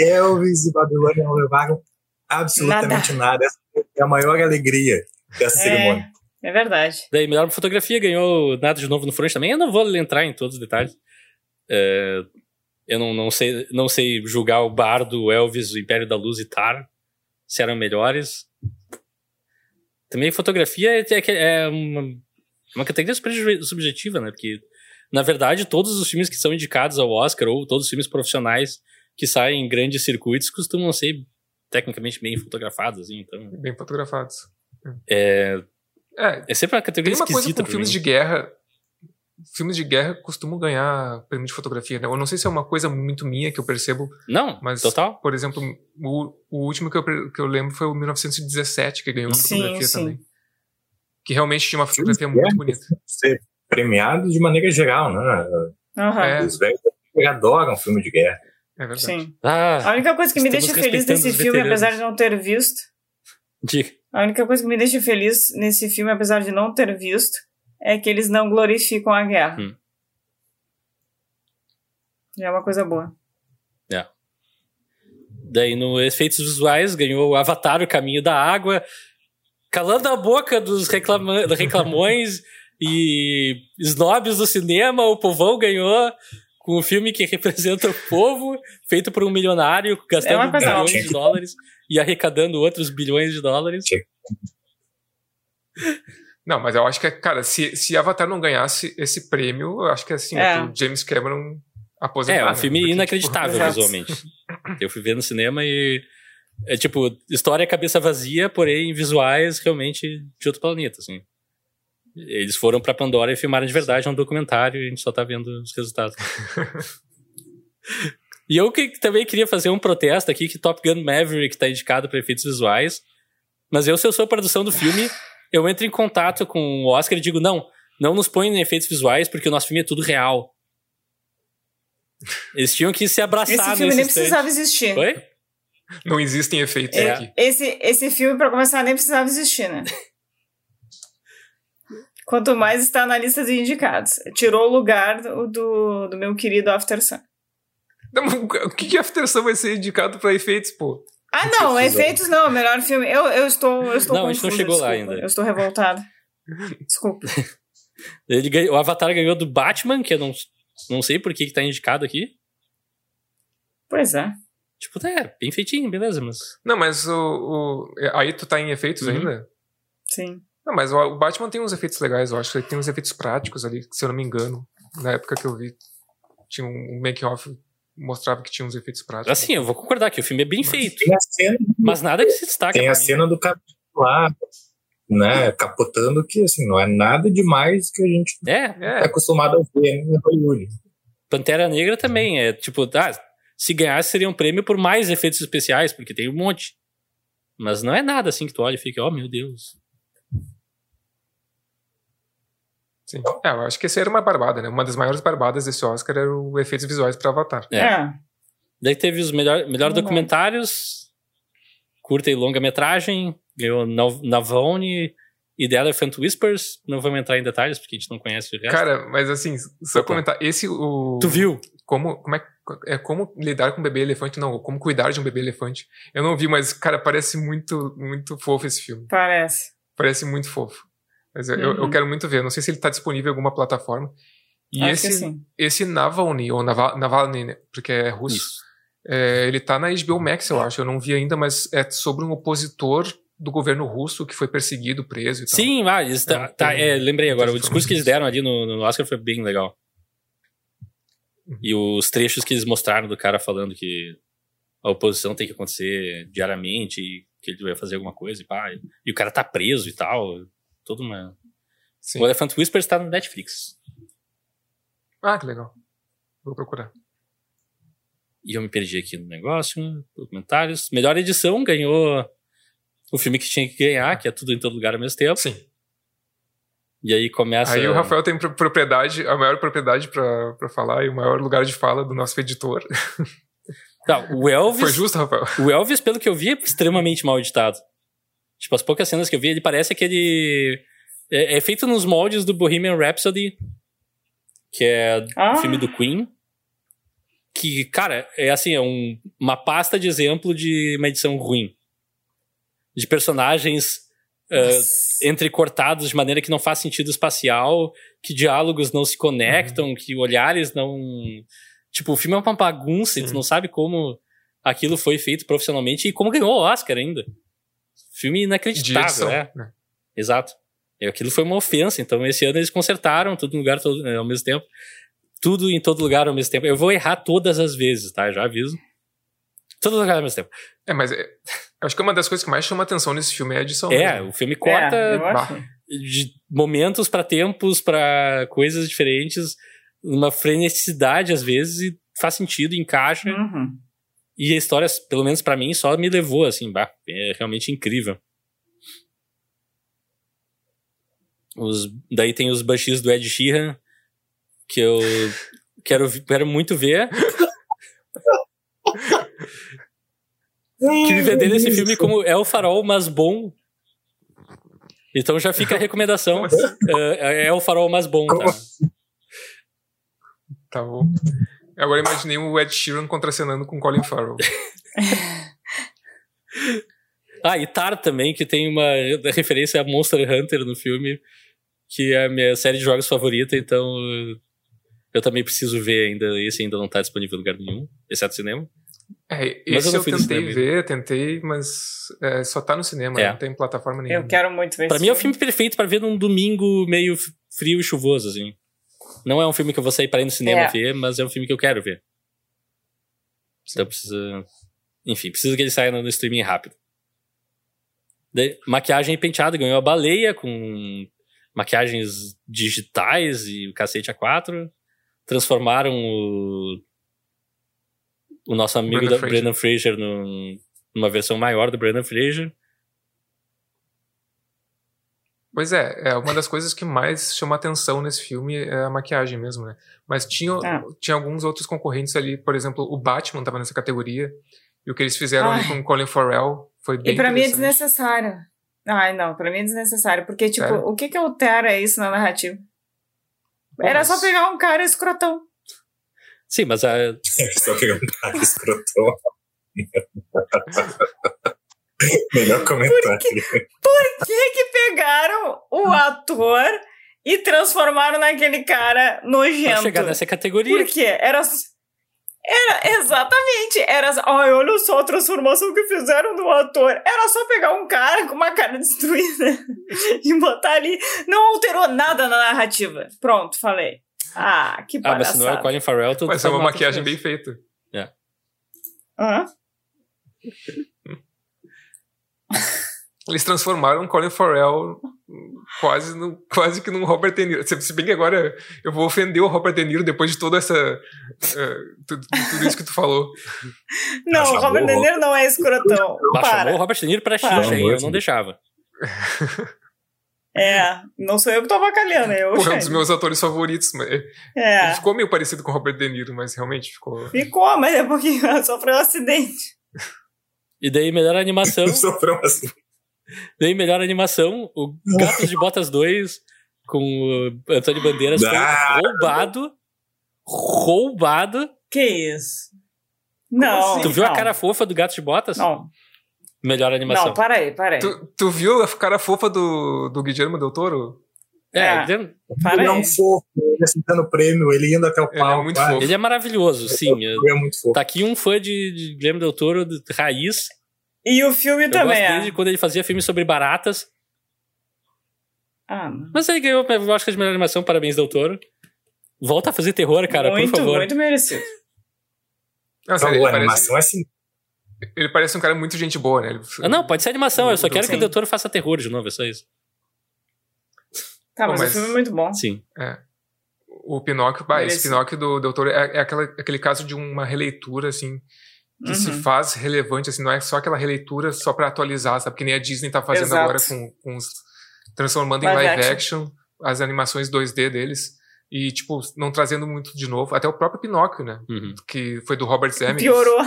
Elvis e Babilônia não levaram absolutamente nada. Essa é a maior alegria dessa cerimônia. É, é verdade. Daí, melhor fotografia ganhou nada de novo no front também. Eu não vou entrar em todos os detalhes. É, eu não, não, sei, não sei julgar o Bardo, o Elvis, o Império da Luz e Tar, se eram melhores. Também fotografia é, é- é uma, uma categoria subjetiva, né? Porque, na verdade, todos os filmes que são indicados ao Oscar, ou todos os filmes profissionais que saem em grandes circuitos, costumam ser tecnicamente bem fotografados, assim, então... Bem fotografados. É, É, é sempre uma categoria tem uma coisa com filmes mim. de guerra. Filmes de guerra costumam ganhar prêmio de fotografia, né? Eu não sei se é uma coisa muito minha que eu percebo, Não, mas, total. por exemplo, o, o último que eu, que eu lembro foi o 1917, que ganhou Sim, fotografia sim. também. Que realmente tinha uma Filmes fotografia de muito bonita. Ser premiados de maneira geral, né? Aham. É. Os velhos adoram filme de guerra. É verdade. Sim. Ah, A única coisa que me deixa feliz nesse filme, veteranos. apesar de não ter visto, diga. a única coisa que me deixa feliz nesse filme, apesar de não ter visto, é que eles não glorificam a guerra. Hum. É uma coisa boa. Daí no efeitos visuais ganhou o Avatar, o Caminho da Água, calando a boca dos reclama reclamões e snobs do cinema, o povão ganhou com um filme que representa o povo, feito por um milionário, É gastando coisa bilhões de dólares e arrecadando outros bilhões de dólares. Não, mas eu acho que, cara, se, se Avatar não ganhasse esse prêmio, eu acho que assim, É. o James Cameron aposentar. É, um né? filme Porque, inacreditável Exato. visualmente. Eu fui ver no cinema e é tipo, história cabeça vazia, porém visuais realmente de outro planeta, assim. Eles foram pra Pandora e filmaram de verdade é um documentário e a gente só tá vendo os resultados. e eu que também queria fazer um protesto aqui que Top Gun Maverick tá indicado para efeitos visuais, mas eu se eu sou a produção do filme, eu entro em contato com o Oscar e digo, não, não nos põe em efeitos visuais porque o nosso filme é tudo real. Eles tinham que se abraçar Esse filme nesse nem instante. precisava existir. Oi? Não existem efeitos É. aqui. Esse, esse filme, pra começar, nem precisava existir, né? Quanto mais está na lista de indicados. Tirou o lugar do, do, meu querido After Sun. Não, o que que After Sun vai ser indicado pra efeitos, pô? Ah, não, Precisa. efeitos não, o melhor filme. Eu, eu estou. Eu estou Não, a gente não chegou lá desculpa. ainda. Eu estou revoltada. Desculpa. Ele ganhou- o Avatar ganhou do Batman, que eu não, não sei por que, que tá indicado aqui. Pois é. Tipo, é, bem feitinho, beleza, mas. Não, mas o, o- aí tu tá em efeitos Uhum. ainda? Sim. Não, mas o, Batman tem uns efeitos legais, eu acho. Ele tem uns efeitos práticos ali, se eu não me engano. Na época que eu vi, tinha um, um make-off mostrava que tinha uns efeitos práticos. Assim, eu vou concordar que o filme é bem feito. Tem a cena, Mas nada que se destaca. tem a cena do capitão lá, né, capotando, que assim, não é nada demais que a gente É, é É, acostumado a ver em Hollywood. Pantera Negra também. É tipo, ah, se ganhasse seria um prêmio por mais efeitos especiais, porque tem um monte. Mas não é nada assim que tu olha e fica, oh meu Deus. Sim. É, eu acho que essa era uma barbada, né? Uma das maiores barbadas desse Oscar era o efeitos visuais para Avatar. É. É. Daí teve os melhor, melhor documentários, curta e longa metragem, ganhou Nav- Navone e The Elephant Whispers. Não vamos entrar em detalhes porque a gente não conhece o resto. Cara, mas assim, só Opa. comentar, esse o tu viu? como como é, é como lidar com um bebê elefante, não, como cuidar de um bebê elefante. Eu não vi, mas cara, parece muito muito fofo esse filme. Parece. Parece muito fofo. Mas eu, eu- eu Uhum. quero muito ver. Não sei se ele tá disponível em alguma plataforma. E Acho que esse sim. esse Navalny ou Naval, Navalny, né? porque é russo. Isso. É, ele tá na HBO Max, eu acho. Eu não vi ainda, mas é sobre um opositor do governo russo que foi perseguido, preso e tal. Sim, ah, tá, É, tá, tem é, lembrei agora. O discurso que eles deram ali no, no Oscar foi bem legal. Uhum. E os trechos que eles mostraram do cara falando que a oposição tem que acontecer diariamente e que ele vai fazer alguma coisa e pá. E o cara tá preso e tal. Toda uma. Sim. O Elephant Whispers tá no Netflix. Ah, que legal. Vou procurar. E eu me perdi aqui no negócio. Documentários. Melhor edição ganhou o filme que tinha que ganhar, que é tudo em todo lugar ao mesmo tempo. Sim. E aí começa. Aí o Rafael tem propriedade, a maior propriedade para falar e o maior lugar de fala do nosso editor. Não, o Elvis. Foi justo, Rafael? O Elvis, pelo que eu vi, é extremamente mal editado. Tipo, as poucas cenas que eu vi, ele parece aquele. É, é feito nos moldes do Bohemian Rhapsody, que é Ah. o filme do Queen. Que, cara, é assim, é um- uma pasta de exemplo de uma edição ruim. De personagens ah, entrecortados de maneira que não faz sentido espacial, que diálogos não se conectam, que olhares não. Tipo, o filme é uma bagunça e tu não sabe como aquilo foi feito profissionalmente e como ganhou o Oscar ainda. Filme inacreditável, edição. é. né? Exato. E aquilo foi uma ofensa. Então, esse ano eles consertaram tudo no lugar todo, eh, ao mesmo tempo. Tudo em todo lugar ao mesmo tempo. Eu vou errar todas as vezes, tá? Já aviso. Todo lugar ao mesmo tempo. É, mas é, eu acho que uma das coisas que mais chama atenção nesse filme é a edição. É, mesmo. o filme corta É, eu de momentos pra tempos, pra coisas diferentes, uma freneticidade às vezes, e faz sentido, encaixa. Uhum. E a história, pelo menos pra mim, só me levou assim, bah, é realmente incrível. Os, daí tem os baixis do Ed Sheeran, que eu quero, quero muito ver. que me venderam esse filme como é o farol, mas bom. Então já fica a recomendação. Assim? É, o farol mais bom, tá? Tá bom. Agora imaginei o Ed Sheeran contracenando com Colin Farrell. Ah, e Tar também, que tem uma referência a Monster Hunter no filme, que é a minha série de jogos favorita, então eu também preciso ver ainda. Esse ainda não tá disponível em lugar nenhum, exceto cinema. É, Mas eu eu, tentei ver, tentei, mas é, só tá no cinema, É. não tem plataforma nenhuma. Eu quero muito ver Pra esse mim é o filme perfeito pra ver num domingo meio frio e chuvoso, assim. Não é um filme que eu vou sair para ir no cinema É. ver, mas é um filme que eu quero ver. Então precisa. Enfim, precisa que ele saia no streaming rápido. Daí, maquiagem e penteado ganhou a baleia com maquiagens digitais e o cacete A4. Transformaram o, o nosso amigo Brendan da Fraser. Brendan Fraser num- numa versão maior do Brendan Fraser. Pois é, é uma das coisas que mais chama atenção nesse filme é a maquiagem mesmo, né? Mas tinha, Ah. tinha alguns outros concorrentes ali, por exemplo, o Batman tava nessa categoria, e o que eles fizeram ali com o Colin Farrell foi bem E pra mim é desnecessário. Ai, não, pra mim é desnecessário. Porque, tipo, Sério? o que que altera isso na narrativa? Era mas- só pegar um cara escrotão. Sim, mas a, Só pegar um cara escrotão. Melhor comentário. Por que que pegaram o ator e transformaram naquele cara pra nojento? chegar nessa categoria. Por quê? Era. Era exatamente. Era. Ai, olha só a transformação que fizeram do ator. Era só pegar um cara com uma cara destruída e botar ali. Não alterou nada na narrativa. Pronto, falei. Ah, que Ah, mas palhaçada. se não é o Colin Farrell, tu Mas é uma maquiagem bem feita. Hã? Eles transformaram o Colin Farrell quase, no, quase que num Robert De Niro. Se bem que agora eu vou ofender o Robert De Niro depois de toda essa. eh, tu- tudo isso que tu falou. Não, o Robert De Niro não é escrotão. Para. chamou o Robert De Niro pra hein? Eu não deixava. É, não sou eu que tô avacalhando, é eu Porra, é um dos meus atores favoritos. mas- Ele É. ficou meio parecido com o Robert De Niro, mas realmente ficou. Ficou, mas é porque sofreu um acidente. E daí, melhor animação. Sofreu assim. daí, melhor animação, o Gatos de Botas 2 com o Antônio Bandeiras foi Ah. roubado. Roubado. Que isso? Não. assim? Tu viu não. a cara fofa do Gato de Botas? Não, Melhor animação. não, para aí, para aí. Tu, tu viu a cara fofa do, do Guillermo Del Toro? É, É. ele, Ele é aí. um fofo, ele aceitando o prêmio, ele indo até o Ele é palco. muito vai. fofo. ele é maravilhoso, sim. Ele é muito fofo. Tá aqui um fã de, de Guilherme Del Toro, de raiz. E o filme Eu também gosto é. desde quando ele fazia filmes sobre baratas. Ah, não. Mas ele ganhou o Oscar de melhor animação, parabéns, Del Toro. Volta a fazer terror, cara, muito, por favor. muito merecido. Não, Então, sério, a ele, parece, animação é assim. ele parece um cara muito gente boa, né? Ele- Ah, não, pode ser animação, eu só quero que o. Del Toro faça terror de novo, é só isso. Tá, mas, mas- o filme é muito bom. Sim. O Pinóquio, bah, esse. Pinóquio do Del Toro é, é aquela, aquele caso de uma releitura, assim, que uhum. se faz relevante, assim, não é só aquela releitura só para atualizar, sabe? Que nem a Disney tá fazendo Exato. agora com, com os. transformando live em live action. action as animações 2D deles. E, tipo, não trazendo muito de novo. Até o próprio Pinóquio, né? Uhum. Que foi do Robert Zemeckis. Piorou.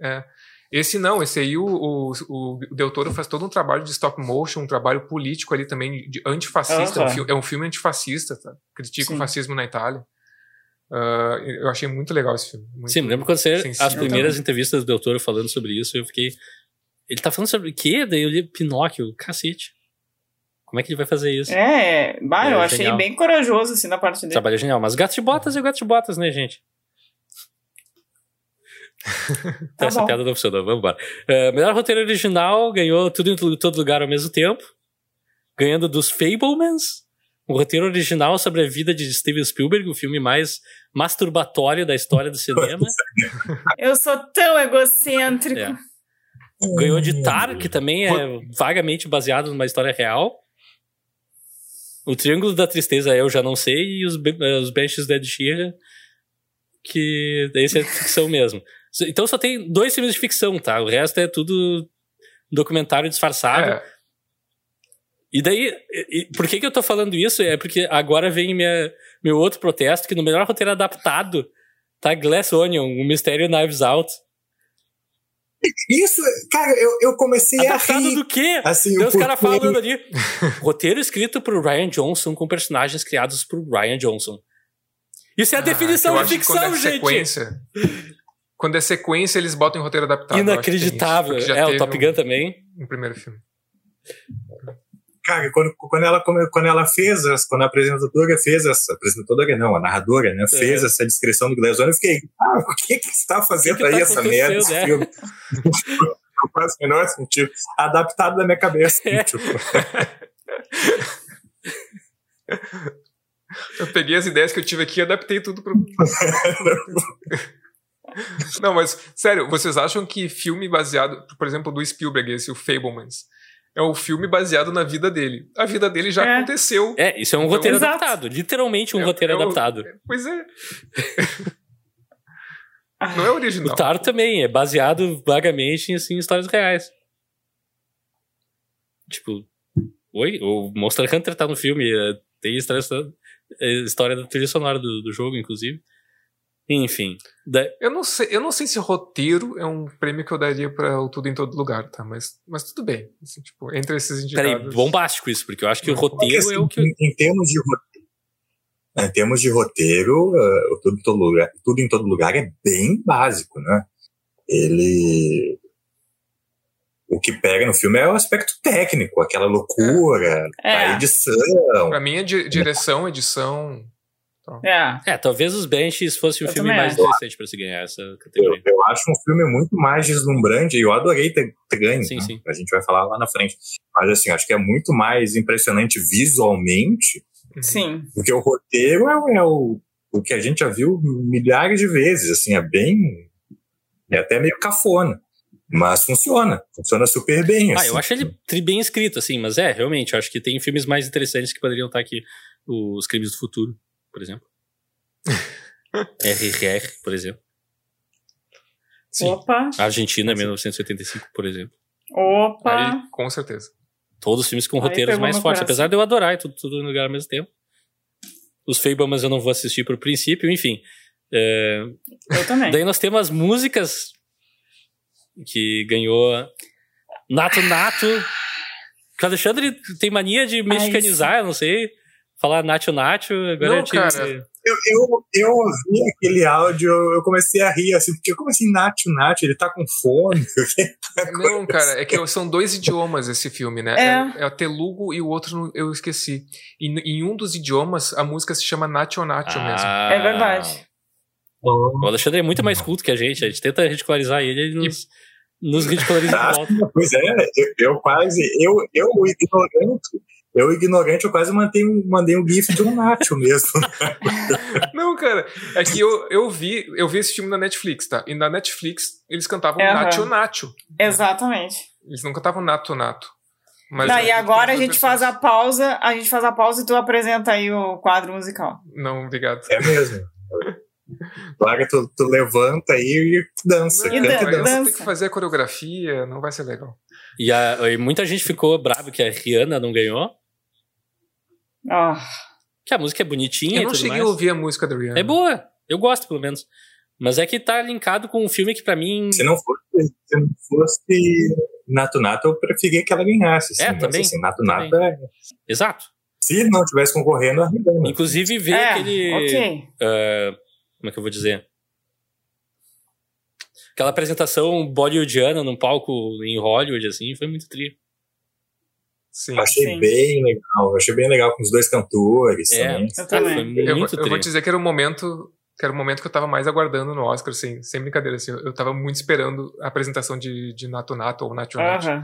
É. Esse não, esse aí o, o, o Del Toro faz todo um trabalho de stop motion, um trabalho político ali também, de antifascista. Uhum. É um filme antifascista, tá? critica Sim. o fascismo na Itália. Uh, eu achei muito legal esse filme. Sim, me lembro quando você, as primeiras entrevistas do Del Toro falando sobre isso, eu fiquei. Ele tá falando sobre o quê? Daí eu li Pinóquio, cacete. Como é que ele vai fazer isso? É, bah, é eu achei genial. bem corajoso assim na parte dele. Trabalho genial, mas gato de botas é gato de botas, né, gente? Tá Essa bom. piada não funcionou, vamos embora. Uh, melhor roteiro original ganhou tudo em todo lugar ao mesmo tempo, ganhando dos Fablemans, um roteiro original sobre a vida de Steven Spielberg, o filme mais masturbatório da história do cinema. Eu sou tão egocêntrico. É. Ganhou de Tar, que também é vagamente baseado numa história real. O Triângulo da Tristeza eu já não sei, e os, os Benches Dead Sheeran, que esse é ficção mesmo. Então só tem dois filmes de ficção, tá? O resto é tudo documentário disfarçado. É. E daí, e, por que, que eu tô falando isso? É porque agora vem minha, meu outro protesto, que no melhor roteiro adaptado tá Glass Onion, o Mistério Knives Out. Isso, cara, eu, eu comecei Adaptado a rir. do quê? Assim, Tem os caras falando ali. Roteiro escrito por Ryan Johnson com personagens criados por Ryan Johnson. Isso é a ah, definição de ficção, é gente. Sequência, quando é sequência, eles botam em roteiro adaptado. Inacreditável. Isso, é, o Top Gun um, também. No primeiro filme. Cara, quando, quando, ela, quando ela fez, quando a apresentadora fez essa, apresentadora não, a narradora, né, fez é. essa descrição do Glass eu fiquei, ah, o que que está fazendo que que aí tá essa merda, esse né? filme? não faz o menor sentido. Adaptado da minha cabeça. É. Tipo. eu peguei as ideias que eu tive aqui e adaptei tudo para Não, mas, sério, vocês acham que filme baseado, por exemplo, do Spielberg, esse, o Fablemans, é um filme baseado na vida dele. A vida dele já é. aconteceu. É, isso é um então, roteiro exato. adaptado. Literalmente um é, roteiro é adaptado. Pois é. Não é original. O Tar também é baseado vagamente em assim, histórias reais. Tipo, oi? O Monster Hunter tá no filme. É, tem história, história da trilha sonora do, do jogo, inclusive. Enfim. Da... Eu, não sei, eu não sei se roteiro é um prêmio que eu daria para o Tudo em Todo Lugar, tá? Mas, mas tudo bem. Assim, tipo, entre esses indicados... Peraí, bombástico isso, porque eu acho que o roteiro porque, é o que... Em, em termos de roteiro, em termos de roteiro, uh, tudo, em todo lugar, tudo em Todo Lugar é bem básico, né? Ele... O que pega no filme é o aspecto técnico, aquela loucura, é. a edição. Pra mim é direção, edição, então. É. é, talvez os Benches fosse um eu filme mais interessante para se ganhar essa categoria. Eu, eu, acho um filme muito mais deslumbrante e eu adorei ter, ter ganho. Sim, né? sim. A gente vai falar lá na frente. Mas assim, acho que é muito mais impressionante visualmente. Sim. Porque o roteiro é, é o, o que a gente já viu milhares de vezes. Assim, é bem. É até meio cafona. Mas funciona, funciona super bem. Assim. Ah, eu assim. acho ele bem escrito, assim, mas é, realmente, eu acho que tem filmes mais interessantes que poderiam estar aqui. Os Crimes do Futuro por exemplo. RRR, por exemplo. Sim. Opa! Argentina, 1985, por exemplo. Opa! Aí, com certeza. Todos os filmes com Aí roteiros mais fortes, apesar de eu adorar e tudo, tudo no lugar ao mesmo tempo. Os Fablemans eu não vou assistir por princípio, enfim. É... Eu também. Daí nós temos as músicas que ganhou Nato Nato. Que o Alexandre tem mania de mexicanizar, Ai, eu não sei falar Nacho Nacho, agora não, eu cara. Eu, eu, eu ouvi aquele áudio, eu comecei a rir, assim, porque como assim Nacho Nacho? Ele tá com fome? não, cara, é que são dois idiomas esse filme, né? É, é, é o Telugu e o outro eu esqueci. E em um dos idiomas, a música se chama Nacho Nacho ah. mesmo. É verdade. O Alexandre é muito mais culto que a gente, a gente tenta ridicularizar ele, ele nos, e... nos ridiculariza de volta. Pois é, eu, eu quase, eu, eu ignorante, eu, ignorante, eu quase mandei um, mandei um gif de um Nacho mesmo. Não, cara, é que eu, eu vi eu vi esse filme na Netflix, tá? E na Netflix eles cantavam uhum. Nacho Nacho. Exatamente. Eles não cantavam Nato Nato. Mas não, e agora a gente faz a pausa, a gente faz a pausa e tu apresenta aí o quadro musical. Não, obrigado. É mesmo. Larga, tu, tu levanta aí e dança. Não, e dança. Tem que fazer a coreografia, não vai ser legal. E, a, e muita gente ficou bravo que a Rihanna não ganhou. Ah. Que a música é bonitinha Eu e não tudo cheguei mais. a ouvir a música da Rihanna. É boa. Eu gosto, pelo menos. Mas é que tá linkado com um filme que pra mim. Se não fosse, se não fosse Nato Nato, eu preferia que ela ganhasse. Assim, É, mas, também, Assim, Nato Nato é. Exato. Se não tivesse concorrendo, a Rihanna. Inclusive ver É, aquele. ok. ah, como é que eu vou dizer? Aquela apresentação bollywoodiana num palco em Hollywood, assim, foi muito tri. Sim. Eu achei Sim. bem legal. Eu achei bem legal com os dois cantores É. também. Eu Ah, também. Eu, muito eu vou dizer que era o momento que era o momento que eu tava mais aguardando no Oscar, assim, sem brincadeira, assim, eu tava muito esperando a apresentação de, de Nato Nato ou Nacho Nacho. Aham.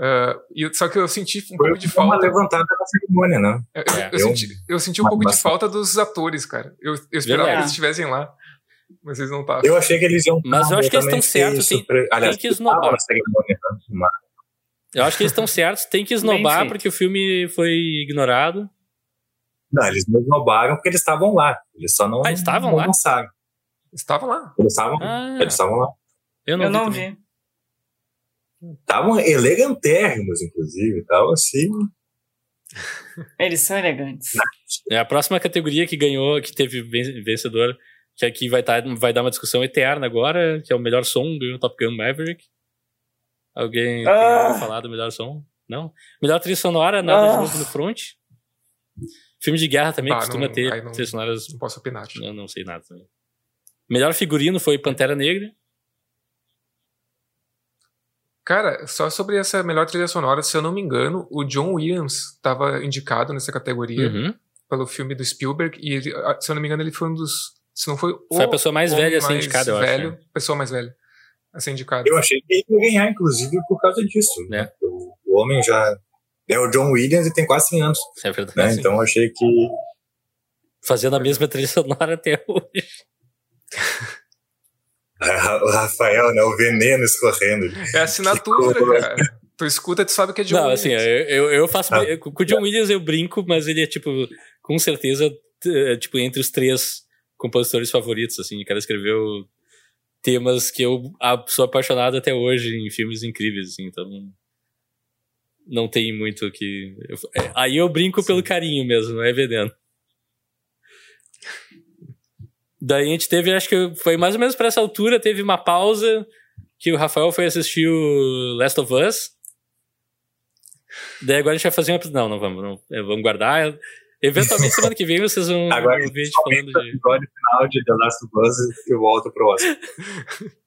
Ah, e, só que eu senti um Foi pouco de uma falta. levantada na cerimônia, né? Eu, É. eu senti, eu senti um pouco de falta dos atores, cara. Eu, eu esperava Verdade. que eles estivessem lá, mas eles não estavam. Eu achei que eles iam. Mas eu acho que eles estão certos, tem- surpre- Aliás, tem que esnobar. na cerimônia, né? Eu acho que eles estão certos, tem que esnobar porque o filme foi ignorado. Não, eles não esnobaram porque eles estavam lá. Eles só não, Ah, eles estavam não lá? lançaram. Estavam lá. Eles estavam Ah, eles estavam lá. eu não, Eu não vi. Estavam elegantérrimos, inclusive. Estavam assim. Eles são elegantes. É a próxima categoria que ganhou, que teve ven- vencedor, que aqui vai, tá, vai dar uma discussão eterna agora, que é o melhor som, ganhou Top Gun Maverick. Alguém Ah. falar do melhor som? Não? Melhor trilha sonora, nada de Ah. novo no front. Filme de guerra também Ah, costuma não- ter não- trilhas sonoras. Não posso opinar. tipo. Não, não sei nada também. Melhor figurino foi Pantera Negra. Cara, só sobre essa melhor trilha sonora, se eu não me engano, o John Williams estava indicado nessa categoria Uhum. pelo filme do Spielberg e ele, ah, se eu não me engano ele foi um dos, se não foi o Foi a pessoa mais velha a ser mais indicada, eu acho, velho, né? pessoa mais velha a ser indicada. Eu achei que ele ia ganhar, inclusive, por causa disso. É. né? O, o homem já. É o John Williams e tem quase 100 anos. É verdade. Né? Então eu achei que. Fazendo a mesma trilha sonora até hoje. O Rafael, né? O veneno escorrendo. É assinatura, cara. Tu escuta, tu sabe que é John Não, Williams. assim, eu, eu, faço. Ah. Com o John Williams eu brinco, mas ele é, tipo, com certeza, é, tipo, entre os três compositores favoritos, assim. O cara escreveu temas que eu sou apaixonado até hoje em filmes incríveis, assim, então. Não tem muito o que. eu- é, aí eu brinco pelo carinho mesmo, não é veneno. Daí a gente teve, acho que foi mais ou menos pra essa altura, teve uma pausa que o Rafael foi assistir o Last of Us. Daí agora a gente vai fazer uma. Não, não vamos, não. É, Vamos guardar. Eventualmente, semana que vem, vocês vão Agora gente gente falando de. episódio final de The Last of Us e eu volto pro Oscar.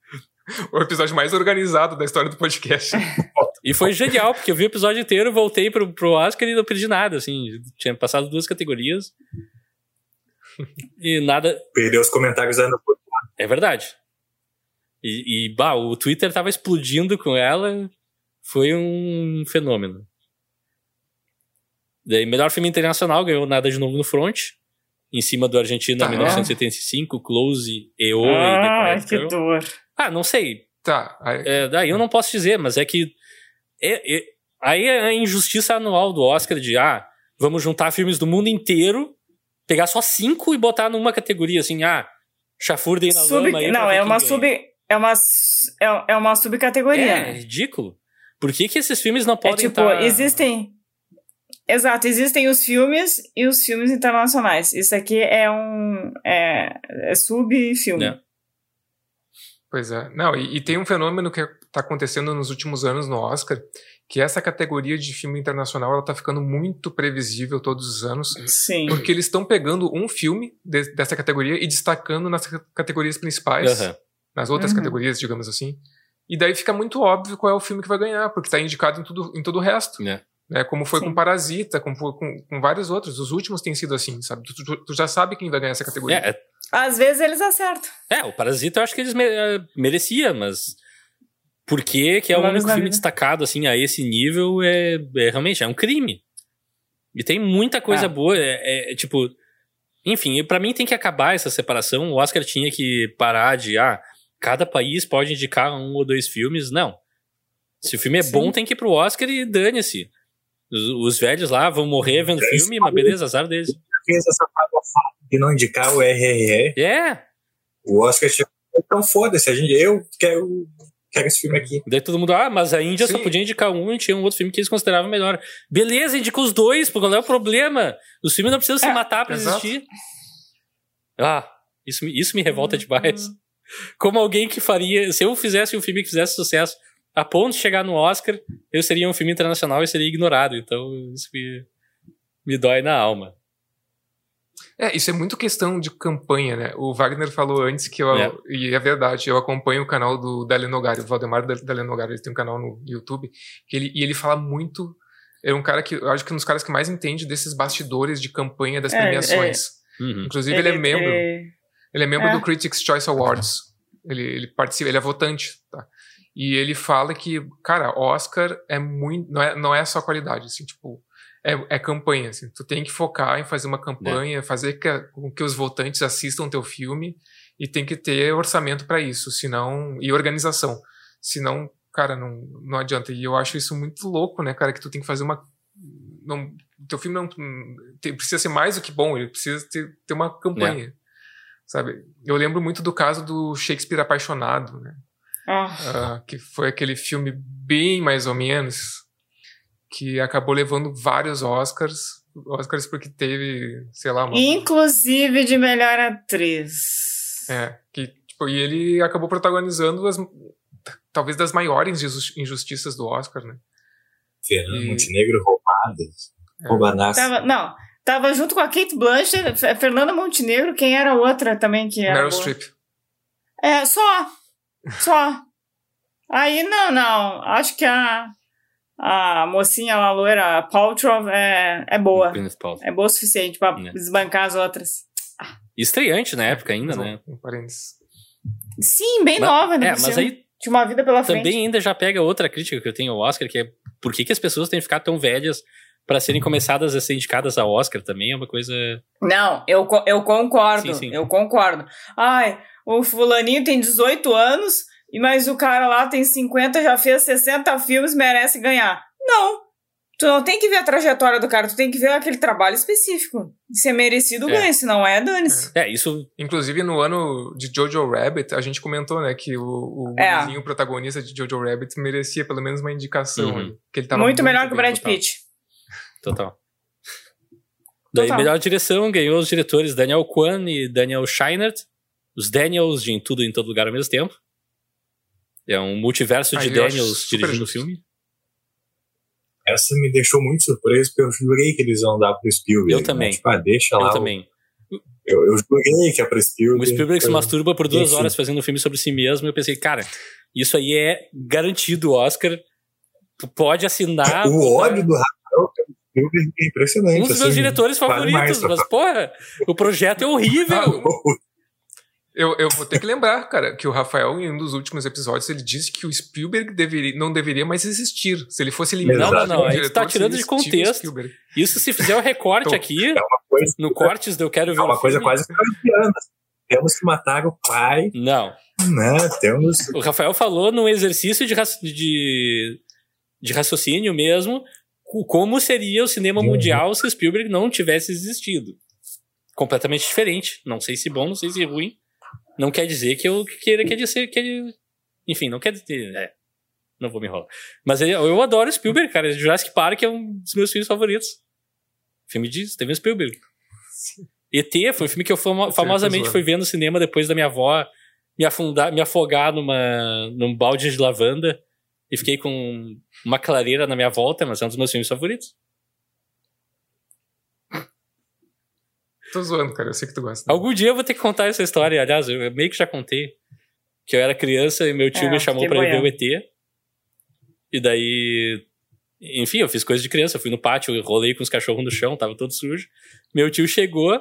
O episódio mais organizado da história do podcast. E foi genial, porque eu vi o episódio inteiro, voltei pro, pro Oscar e não perdi nada, assim. Tinha passado duas categorias. E nada. Perdeu os comentários da Ana. É verdade. E, e bah, o Twitter tava explodindo com ela. Foi um fenômeno. Daí, melhor filme internacional ganhou Nada de Novo no Front. Em cima do Argentina Tá. 1975, Close, EO e The Ai, Quiet que dor. Ah, não sei. Tá, aí, É, daí eu não posso dizer, mas é que. é- é- aí é a injustiça anual do Oscar de, ah, vamos juntar filmes do mundo inteiro, pegar só cinco e botar numa categoria, assim, ah, chafurdem na Sub... lama aí. Não, é uma ganha. sub. É uma, é, é uma subcategoria. É, ridículo. Por que, que esses filmes não É podem tipo, tá- existem. Exato, existem os filmes e os filmes internacionais. Isso aqui é um. É, é sub-filme. É. Pois é. Não, e, e tem um fenômeno que está acontecendo nos últimos anos no Oscar, que essa categoria de filme internacional ela tá ficando muito previsível todos os anos, Sim. porque eles estão pegando um filme de- dessa categoria e destacando nas ca- categorias principais, Aham. nas outras Uhum. categorias, digamos assim. E daí fica muito óbvio qual é o filme que vai ganhar, porque está indicado em tudo, em todo o resto. É. Né? Como foi Sim. com Parasita, como foi com, com vários outros. Os últimos têm sido assim, sabe? Tu, tu- tu já sabe quem vai ganhar essa categoria. É, é, Às vezes eles acertam. é, o Parasita eu acho que eles me, eh, merecia, mas. Por que que é o único filme vida. destacado, assim, a esse nível é, é realmente é um crime. E tem muita coisa Ah. boa, é, é, tipo. Enfim, pra mim tem que acabar essa separação. O Oscar tinha que parar de, ah, cada país pode indicar um ou dois filmes. Não. Se o filme é Sim. bom, tem que ir pro Oscar e dane-se. Os, os velhos lá vão morrer vendo filme, mas beleza, azar deles. Fez essa de não indicar o RRR. É. O Oscar chegou, então foda-se, a gente, eu quero, quero esse filme aqui. Daí todo mundo, ah, mas a Índia Sim. só podia indicar um e tinha um outro filme que eles consideravam melhor. Beleza, indica os dois, porque qual é o problema? Os filmes não precisam é, se matar pra exato. existir. Ah, isso, isso me revolta demais. Uhum. Como alguém que faria, se eu fizesse um filme que fizesse sucesso a ponto de chegar no Oscar, eu seria um filme internacional e seria ignorado. Então isso me, me dói na alma. É, isso é muito questão de campanha, né? O Wagner falou antes que eu, é. e é verdade, eu acompanho o canal do Dale Nogari, o Valdemar Dale Nogari, ele tem um canal no YouTube, que ele, e ele fala muito, é um cara que, eu acho que é um dos caras que mais entende desses bastidores de campanha das é, premiações. É. Uhum. Inclusive ele, ele, é membro, é. ele é membro do é. Critics' Choice Awards, ele, ele participa, ele é votante, tá? E ele fala que, cara, Oscar é muito, não é, não é só qualidade, assim, tipo, é, é campanha, assim. Tu tem que focar em fazer uma campanha, é. fazer que, com que os votantes assistam teu filme e tem que ter orçamento para isso, senão e organização. Senão, cara, não, não adianta. E eu acho isso muito louco, né, cara, que tu tem que fazer uma não, teu filme não tem, precisa ser mais do que bom, ele precisa ter, ter uma campanha. É. Sabe? Eu lembro muito do caso do Shakespeare apaixonado, né? Uh, que foi aquele filme bem mais ou menos que acabou levando vários Oscars. Oscars porque teve, sei lá, uma... Inclusive de melhor atriz. É, que, tipo, e ele acabou protagonizando as, talvez das maiores injustiças do Oscar, né? Fernando e... Montenegro roubadas. É. Roubanaça. Tava, não, tava junto com a Kate Blanchett, Fernanda Montenegro, quem era a outra também que era Meryl Streep. É, só. Só. Aí, não, não, acho que a a mocinha lá loira, a Paltrow, é, é boa. É boa o suficiente pra é. desbancar as outras. Estreante na época ainda, né? Sim, bem mas, nova, né? É, mas aí tinha uma vida pela frente. Também ainda já pega outra crítica que eu tenho ao Oscar, que é por que, que as pessoas têm que ficar tão velhas para serem começadas a ser indicadas ao Oscar também é uma coisa. Não, eu, eu concordo. Sim, sim. Eu concordo. Ai, o fulaninho tem 18 anos, e mas o cara lá tem 50, já fez 60 filmes, merece ganhar. Não. Tu não tem que ver a trajetória do cara, tu tem que ver aquele trabalho específico. Se é merecido, é. ganha. Se não é, dane-se. É. é. isso. Inclusive, no ano de Jojo Rabbit, a gente comentou, né, que o, o é. o protagonista de Jojo Rabbit, merecia pelo menos uma indicação. Uhum. Que ele tava muito, muito melhor que o Brad total. Pitt. Total. Daí, total. melhor direção ganhou os diretores Daniel Kwan e Daniel Scheinert. Os Daniels de Em Tudo em Todo Lugar ao mesmo tempo. É um multiverso de Daniels dirigindo o filme. Essa me deixou muito surpreso, porque eu jurei que eles iam dar pro Spielberg. Eu né? também. Tipo, ah, deixa eu lá. Eu também. Eu, eu jurei que é pro Spielberg. O Spielberg se masturba por duas horas fazendo um filme sobre si mesmo. E eu pensei, cara, isso aí é garantido Oscar. Tu pode assinar. O ódio do Rafael Spielberg é impressionante. Um dos assim, meus diretores favoritos, mas, porra, o projeto é horrível. Eu, eu vou ter que lembrar, cara, que o Rafael, em um dos últimos episódios, ele disse que o Spielberg deveria, não deveria mais existir. Se ele fosse eliminado. Não, não, não. A gente tá tirando de contexto. Isso se fizer o recorte então, aqui, é coisa, no cortes do Eu Quero Ver. É uma coisa filme. quase. Temos que matar o pai. Não. Né? Temos... O Rafael falou num exercício de, de, de raciocínio mesmo, como seria o cinema uhum. mundial se o Spielberg não tivesse existido. Completamente diferente. Não sei se bom, não sei se ruim não quer dizer que eu queira quer dizer que ele. Enfim, não quer dizer. É, não vou me enrolar. Mas eu, eu adoro Spielberg, cara. Jurassic Park é um dos meus filmes favoritos. Filme de Steven Spielberg. ET foi um filme que eu famosamente fui ver no cinema depois da minha avó me afundar, me afogar numa, num balde de lavanda e fiquei com uma clareira na minha volta, mas é um dos meus filmes favoritos. Tô zoando, cara. Eu sei que tu gosta. Algum dia eu vou ter que contar essa história. Aliás, eu meio que já contei. Que eu era criança e meu tio é, me chamou pra ir ver o ET. E daí. Enfim, eu fiz coisa de criança. Eu fui no pátio, rolei com os cachorros no chão, tava todo sujo. Meu tio chegou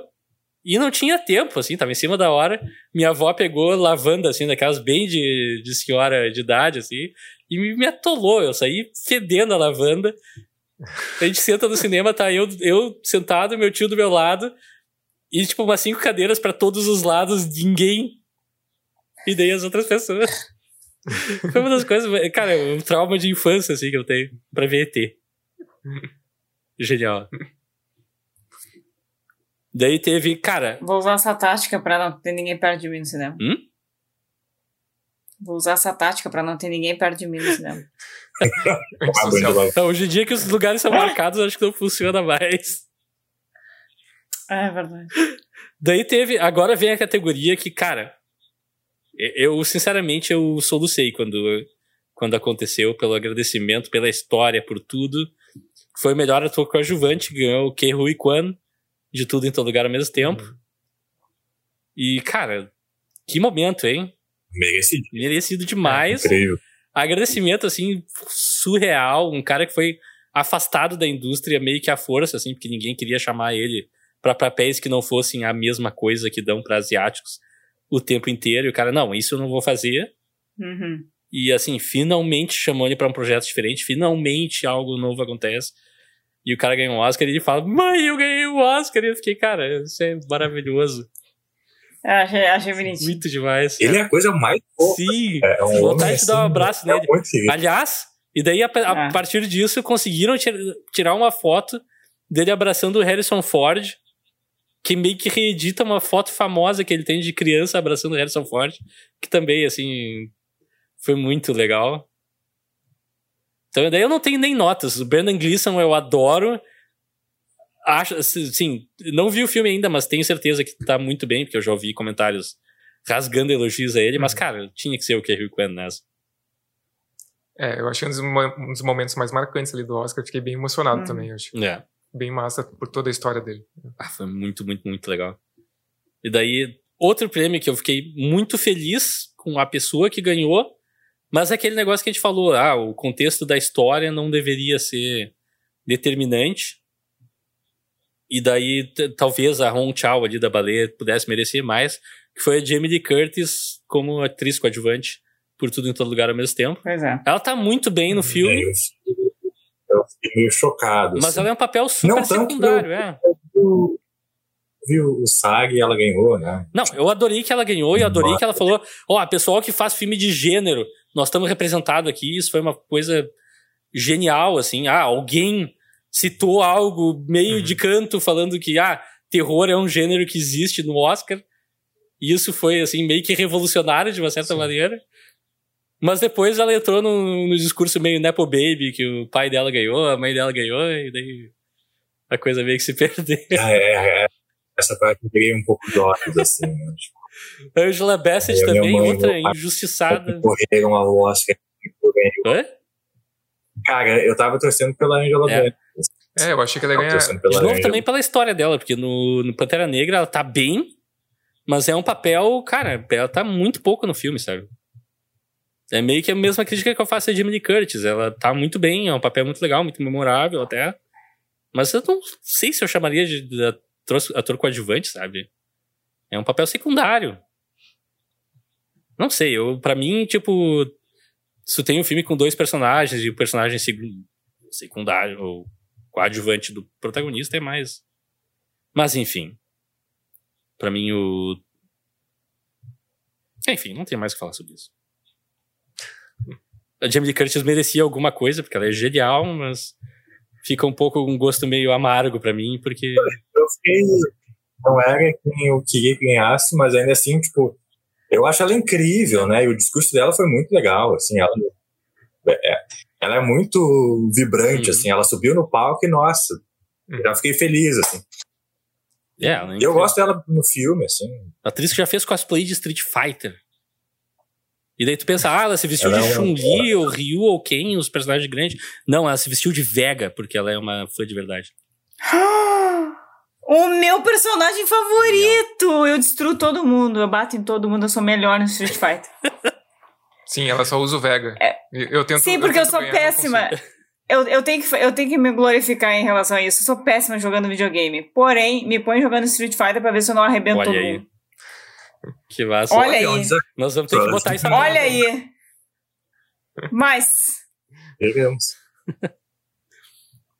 e não tinha tempo, assim, tava em cima da hora. Minha avó pegou lavanda, assim, daquelas bem de, de senhora de idade, assim, e me, me atolou. Eu saí fedendo a lavanda. A gente senta no cinema, tá eu, eu sentado, meu tio do meu lado, e, tipo, umas cinco cadeiras para todos os lados, ninguém. E daí as outras pessoas. Foi uma das coisas. Cara, um trauma de infância, assim, que eu tenho pra ver ET. Genial. Daí teve, cara. Vou usar essa tática pra não ter ninguém perto de mim no cinema. Hum? Vou usar essa tática pra não ter ninguém perto de mim no cinema. Então, hoje em dia que os lugares são marcados, acho que não funciona mais. É verdade. Daí teve. Agora vem a categoria que, cara. Eu, sinceramente, eu solucei quando, quando aconteceu, pelo agradecimento, pela história, por tudo. Foi o melhor ator coadjuvante, ganhou o Ke Rui Kwan, de tudo em todo lugar ao mesmo tempo. Uhum. E, cara, que momento, hein? Merecido. Merecido demais. É, incrível. Agradecimento, assim, surreal. Um cara que foi afastado da indústria meio que à força, assim, porque ninguém queria chamar ele para papéis que não fossem a mesma coisa que dão para asiáticos o tempo inteiro. E o cara, não, isso eu não vou fazer. Uhum. E assim, finalmente chamou ele para um projeto diferente, finalmente algo novo acontece. E o cara ganhou um Oscar e ele fala: Mãe, eu ganhei o um Oscar. E eu fiquei, cara, isso é maravilhoso. Eu achei, achei bonitinho. Muito demais. Ele é a coisa mais boa. Sim, é, um vontade de dar um abraço é nele. Aliás, e daí a, a é. partir disso conseguiram tirar uma foto dele abraçando o Harrison Ford que meio que reedita uma foto famosa que ele tem de criança abraçando Harrison Ford, que também, assim, foi muito legal. Então, daí eu não tenho nem notas. O Brandon Gleeson eu adoro. Acho, assim, não vi o filme ainda, mas tenho certeza que tá muito bem, porque eu já ouvi comentários rasgando elogios a ele, mas, uhum. cara, tinha que ser o Kerry Quinn nessa. É, eu achei um dos, um dos, momentos mais marcantes ali do Oscar, fiquei bem emocionado hum. também, acho. É bem massa por toda a história dele. Ah, foi muito, muito, muito legal. E daí, outro prêmio que eu fiquei muito feliz com a pessoa que ganhou, mas é aquele negócio que a gente falou, ah, o contexto da história não deveria ser determinante. E daí, talvez a Hong Chao ali da baleia pudesse merecer mais, que foi a Jamie Lee Curtis como atriz coadjuvante por tudo em todo lugar ao mesmo tempo. Pois é. Ela tá muito bem no filme. É eu fiquei meio chocado. Mas assim. ela é um papel super não, secundário, é. Eu, viu o SAG e ela ganhou, né? Não, eu adorei que ela ganhou e adorei que ela falou: ó, oh, pessoal que faz filme de gênero, nós estamos representados aqui. Isso foi uma coisa genial, assim. Ah, alguém citou algo meio uhum. de canto falando que, ah, terror é um gênero que existe no Oscar. E isso foi, assim, meio que revolucionário de uma certa Sim. maneira. Mas depois ela entrou no, no, discurso meio Nepo Baby, que o pai dela ganhou, a mãe dela ganhou, e daí a coisa meio que se perdeu. Ah, é, é, é. Essa parte eu peguei um pouco de óculos, assim. Né? Tipo, Angela Bassett também, mãe, outra injustiçada. Correram ao Oscar. Hã? Cara, eu tava torcendo pela Angela é. Bassett. É, eu achei que ela ia ganhar. De novo Angela. também pela história dela, porque no, no Pantera Negra ela tá bem, mas é um papel, cara, ela tá muito pouco no filme, sabe? É meio que a mesma crítica que eu faço a Jamie Curtis. Ela tá muito bem, é um papel muito legal, muito memorável até. Mas eu não sei se eu chamaria de, ator, ator coadjuvante, sabe? É um papel secundário. Não sei, eu, pra mim, tipo, se tem um filme com dois personagens e o personagem secundário ou coadjuvante do protagonista é mais. Mas enfim. Pra mim, o. Enfim, não tem mais o que falar sobre isso a Jamie Lee Curtis merecia alguma coisa, porque ela é genial, mas fica um pouco um gosto meio amargo para mim, porque. Eu fiquei. Não era quem eu queria que ganhasse, mas ainda assim, tipo, eu acho ela incrível, né? E o discurso dela foi muito legal, assim, ela. É, ela é muito vibrante, uhum. assim, ela subiu no palco e, nossa, uhum. já fiquei feliz, assim. É, eu gosto dela no filme, assim. A atriz que já fez cosplay de Street Fighter. E daí tu pensa, ah, ela se vestiu ela de é Chun-Li, ou Ryu, ou quem, os personagens grandes. Não, ela se vestiu de Vega, porque ela é uma fã de verdade. O meu personagem favorito! Eu destruo todo mundo, eu bato em todo mundo, eu sou melhor no Street Fighter. Sim, ela só usa o Vega. É. Eu tento, Sim, porque eu, eu sou ganhar, péssima. Eu, eu, tenho que, eu tenho que me glorificar em relação a isso. Eu sou péssima jogando videogame. Porém, me põe jogando Street Fighter pra ver se eu não arrebento Olha todo aí. mundo. Que massa. Olha aí. Nós vamos ter que botar isso Olha aí. Mas. Veremos.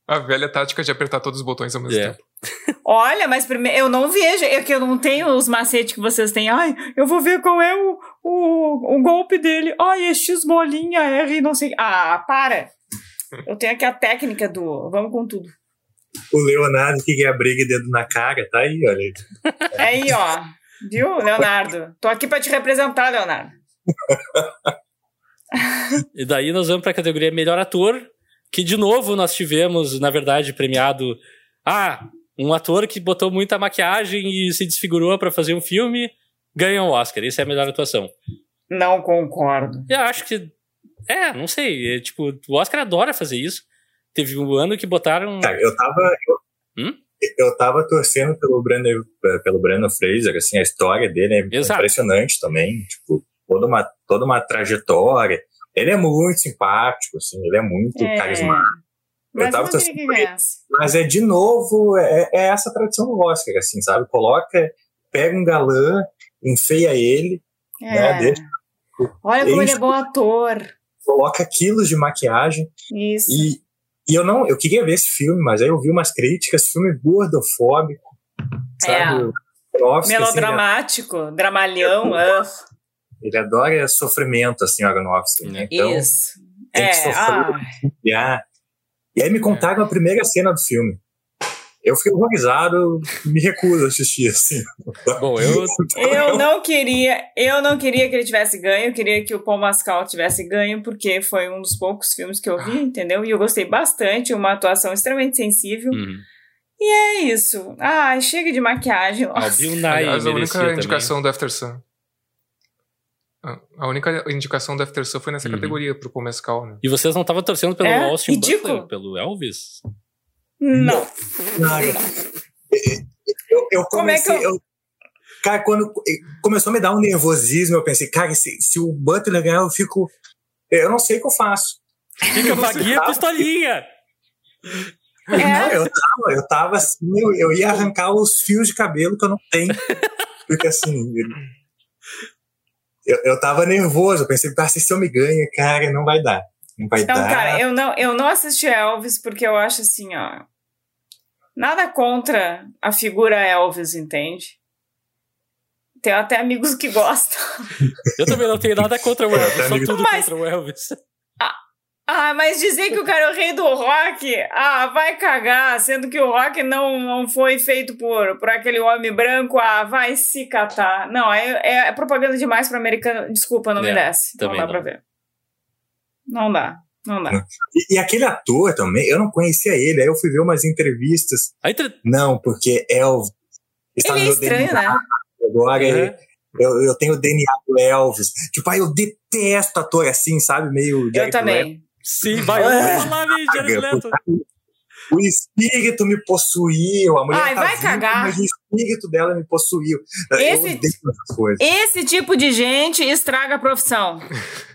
A velha tática de apertar todos os botões ao mesmo yeah. tempo. Olha, mas primeiro eu não vejo, é que eu não tenho os macetes que vocês têm. Ai, eu vou ver qual é o, o, o golpe dele. Ai, é X bolinha, R, não sei. Ah, para. Eu tenho aqui a técnica do. Vamos com tudo. o Leonardo que quer briga e dedo na cara, tá aí, olha. É aí, ó. Viu, Leonardo? Tô aqui pra te representar, Leonardo. e daí nós vamos pra categoria melhor ator, que de novo nós tivemos, na verdade, premiado. Ah, um ator que botou muita maquiagem e se desfigurou para fazer um filme ganha um Oscar. Isso é a melhor atuação. Não concordo. Eu acho que. É, não sei. É, tipo, o Oscar adora fazer isso. Teve um ano que botaram. Eu tava. Eu, hum? Eu tava torcendo pelo Brandon, pelo Brandon Fraser, assim, a história dele é Exato. impressionante também. Tipo, toda uma, toda uma trajetória. Ele é muito simpático, assim, ele é muito é. carismático. Mas eu tava torcendo Mas é de novo, é, é, essa tradição do Oscar, assim, sabe? Coloca, pega um galã, enfeia ele, é. né? Deixa, Olha como ele é bom ator. Coloca quilos de maquiagem. Isso. E, e eu não, eu queria ver esse filme, mas aí eu vi umas críticas, filme gordofóbico, sabe? É. Office, Melodramático, assim, dramalhão. uh. Ele adora sofrimento, assim, o Aronofsky, né? Então, Isso. Tem é, que sofrer, ah. E aí me contaram a primeira cena do filme. Eu fiquei horrorizado, me recuso a assistir, assim. Bom, eu... eu não queria, eu não queria que ele tivesse ganho, eu queria que o Paul Mascal tivesse ganho, porque foi um dos poucos filmes que eu vi, ah. entendeu? E eu gostei bastante, uma atuação extremamente sensível. Uhum. E é isso. Ah, chega de maquiagem. Nossa. Aliás, a única indicação também. do After Sun. A única indicação do After Sun foi nessa uhum. categoria pro Paul Mescal, né? E vocês não estavam torcendo pelo é? Austin Butler, pelo Elvis? Não. não. Eu, eu comecei... É que eu... eu... Cara, quando começou a me dar um nervosismo, eu pensei, cara, se, se o Butler ganhar, eu fico... Eu não sei o que eu faço. Fica vaguinha pistolinha. É. Não, eu tava, eu tava assim, eu, eu ia arrancar os fios de cabelo que eu não tenho. Porque assim, eu, eu tava nervoso, eu pensei, ah, se eu me ganho, cara, não vai dar. Não vai então, dar. cara, eu não, eu não assisti Elvis porque eu acho assim, ó. Nada contra a figura Elvis, entende? Tenho até amigos que gostam. Eu também não tenho nada contra o Elvis, só tudo mas, contra o Elvis. Ah, mas dizer que o cara é o rei do rock, ah, vai cagar, sendo que o rock não, não foi feito por, por aquele homem branco, ah, vai se catar. Não, é, é, é propaganda demais para americano. Desculpa, não é, me desce. Não dá não. pra ver. Não dá. Não dá. E, e, aquele ator também, eu não conhecia ele, aí eu fui ver umas entrevistas. Entre... Não, porque Elvis. Está ele é estranho, DNA, né? Agora uhum. eu, eu tenho o DNA do Elvis. Tipo, aí eu detesto ator assim, sabe? Meio. Eu também. Sim, vai lá, Jared Leto. O espírito me possuiu, a mulher Ai, tá vai viva, cagar. mas o espírito dela me possuiu. Esse, esse tipo de gente estraga a profissão.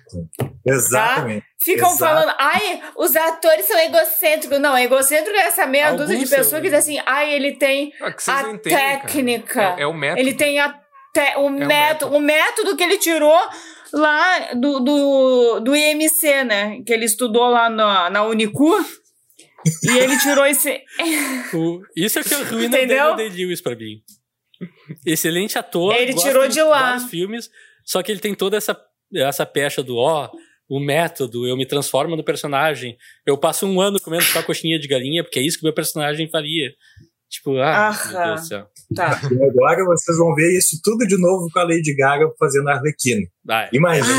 Exatamente. Tá? Ficam Exato. falando, ai, os atores são egocêntricos. Não, egocêntrico é essa meia Alguns dúzia de pessoas que dizem assim, ai, ele tem ah, a entendem, técnica. É, é, o método. Ele tem a te, o, é método, o método. O método que ele tirou lá do, do, do IMC, né? Que ele estudou lá na, na Unicu. e ele tirou esse. o, isso é que é ruim Entendeu? Day Lewis pra mim. Excelente ator. Ele tirou de lá. Vários filmes, só que ele tem toda essa, essa pecha do ó. o método, eu me transformo no personagem. Eu passo um ano comendo só coxinha de galinha, porque é isso que o meu personagem faria. Tipo, ah, Aham. meu Deus do céu. Tá. E agora vocês vão ver isso tudo de novo com a Lady Gaga fazendo Arlequina. Imagine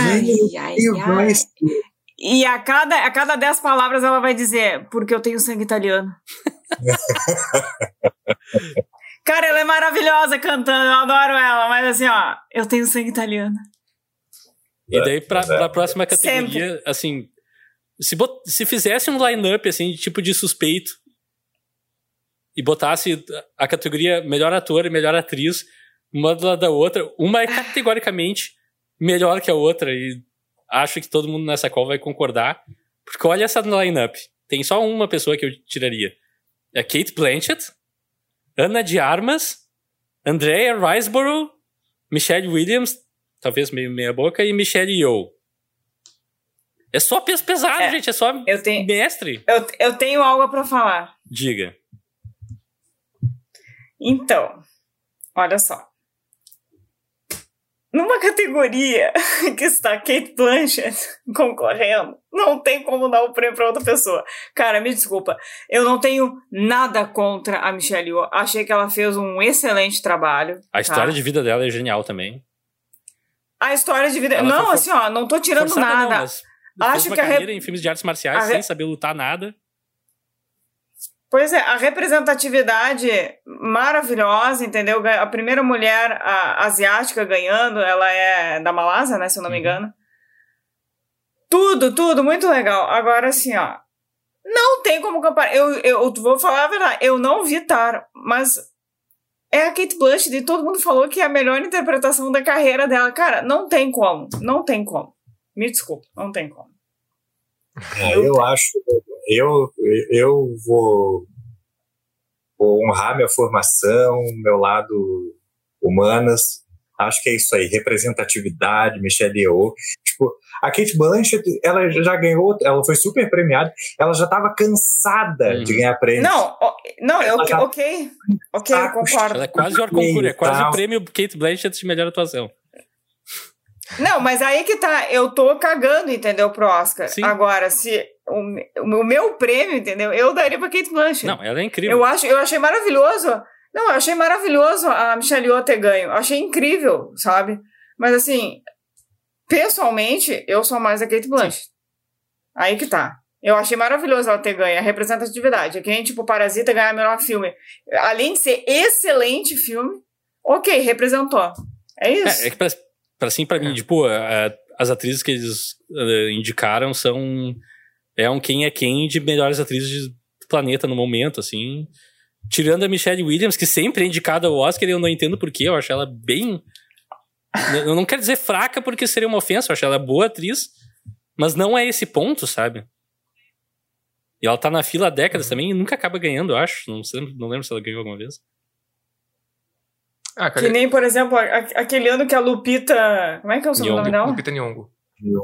ai, ai, ai. E a cada, a cada dez palavras ela vai dizer, porque eu tenho sangue italiano. Cara, ela é maravilhosa cantando, eu adoro ela, mas assim, ó, eu tenho sangue italiano. E daí, pra, pra próxima categoria, Sempre. assim, se, bot, se fizesse um line-up, assim, de tipo de suspeito, e botasse a categoria melhor ator e melhor atriz uma do lado da outra, uma é categoricamente melhor que a outra e acho que todo mundo nessa call vai concordar, porque olha essa lineup. Tem só uma pessoa que eu tiraria. É Kate Blanchett, Ana de Armas, Andrea Riseborough, Michelle Williams, talvez meio meia boca, e Michelle Yeoh. É só peso pesado, é, gente, é só eu tenho, mestre. Eu, eu tenho algo para falar. Diga. Então, olha só. numa categoria que está Kate Blanchett concorrendo, não tem como dar o prêmio para outra pessoa. Cara, me desculpa, eu não tenho nada contra a Michelle Yeoh. Achei que ela fez um excelente trabalho. A história tá? de vida dela é genial também. A história de vida. Ela não, assim, ó, não tô tirando nada. Não, Acho que a re... em filmes de artes marciais re... sem saber lutar nada. Pois é, a representatividade maravilhosa, entendeu? A primeira mulher a, asiática ganhando, ela é da Malásia, né, se eu não me uhum. engano. Tudo, tudo, muito legal. Agora, assim, ó, não tem como comparar. Eu, eu vou falar a verdade, eu não vi Tar, mas é a Kate Blanchett e todo mundo falou que é a melhor interpretação da carreira dela. Cara, não tem como, não tem como. Me desculpa, não tem como. É, eu acho, eu, eu vou, vou honrar minha formação, meu lado humanas. Acho que é isso aí, representatividade, Michelle Yeoh. A Kate Blanchett, ela já ganhou, ela foi super premiada, ela já estava cansada de ganhar prêmio. Não, não, eu, ok, ok, ok, eu concordo. Ela é quase o concurso, é quase o prêmio Kate Blanchett de melhor atuação. Não, mas aí que tá, eu tô cagando, entendeu, pro Oscar. Sim. Agora, se o, o meu prêmio, entendeu, eu daria pra Kate Blanchett. Não, ela é incrível. Eu, acho, eu achei maravilhoso. Não, eu achei maravilhoso a Michelle Yeoh ter ganho. Eu achei incrível, sabe? Mas assim, pessoalmente, eu sou mais a Kate Blanchett. Sim. Aí que tá. Eu achei maravilhoso ela ter ganho a representatividade. É que nem, tipo, Parasita ganhar melhor filme. Além de ser excelente filme, ok, representou. É isso. É, é que pra, Pra, assim, pra mim, é. tipo, a, as atrizes que eles uh, indicaram são. É um quem é quem de melhores atrizes do planeta no momento, assim. Tirando a Michelle Williams, que sempre é indicada ao Oscar, e eu não entendo porquê, eu acho ela bem. Eu não quero dizer fraca porque seria uma ofensa, eu acho ela boa atriz, mas não é esse ponto, sabe? E ela tá na fila há décadas uhum. também e nunca acaba ganhando, eu acho. Não, sei, não lembro se ela ganhou alguma vez. Ah, que nem, por exemplo, aquele ano que a Lupita. Como é que é o seu nome dela? Lupita Nyong'o.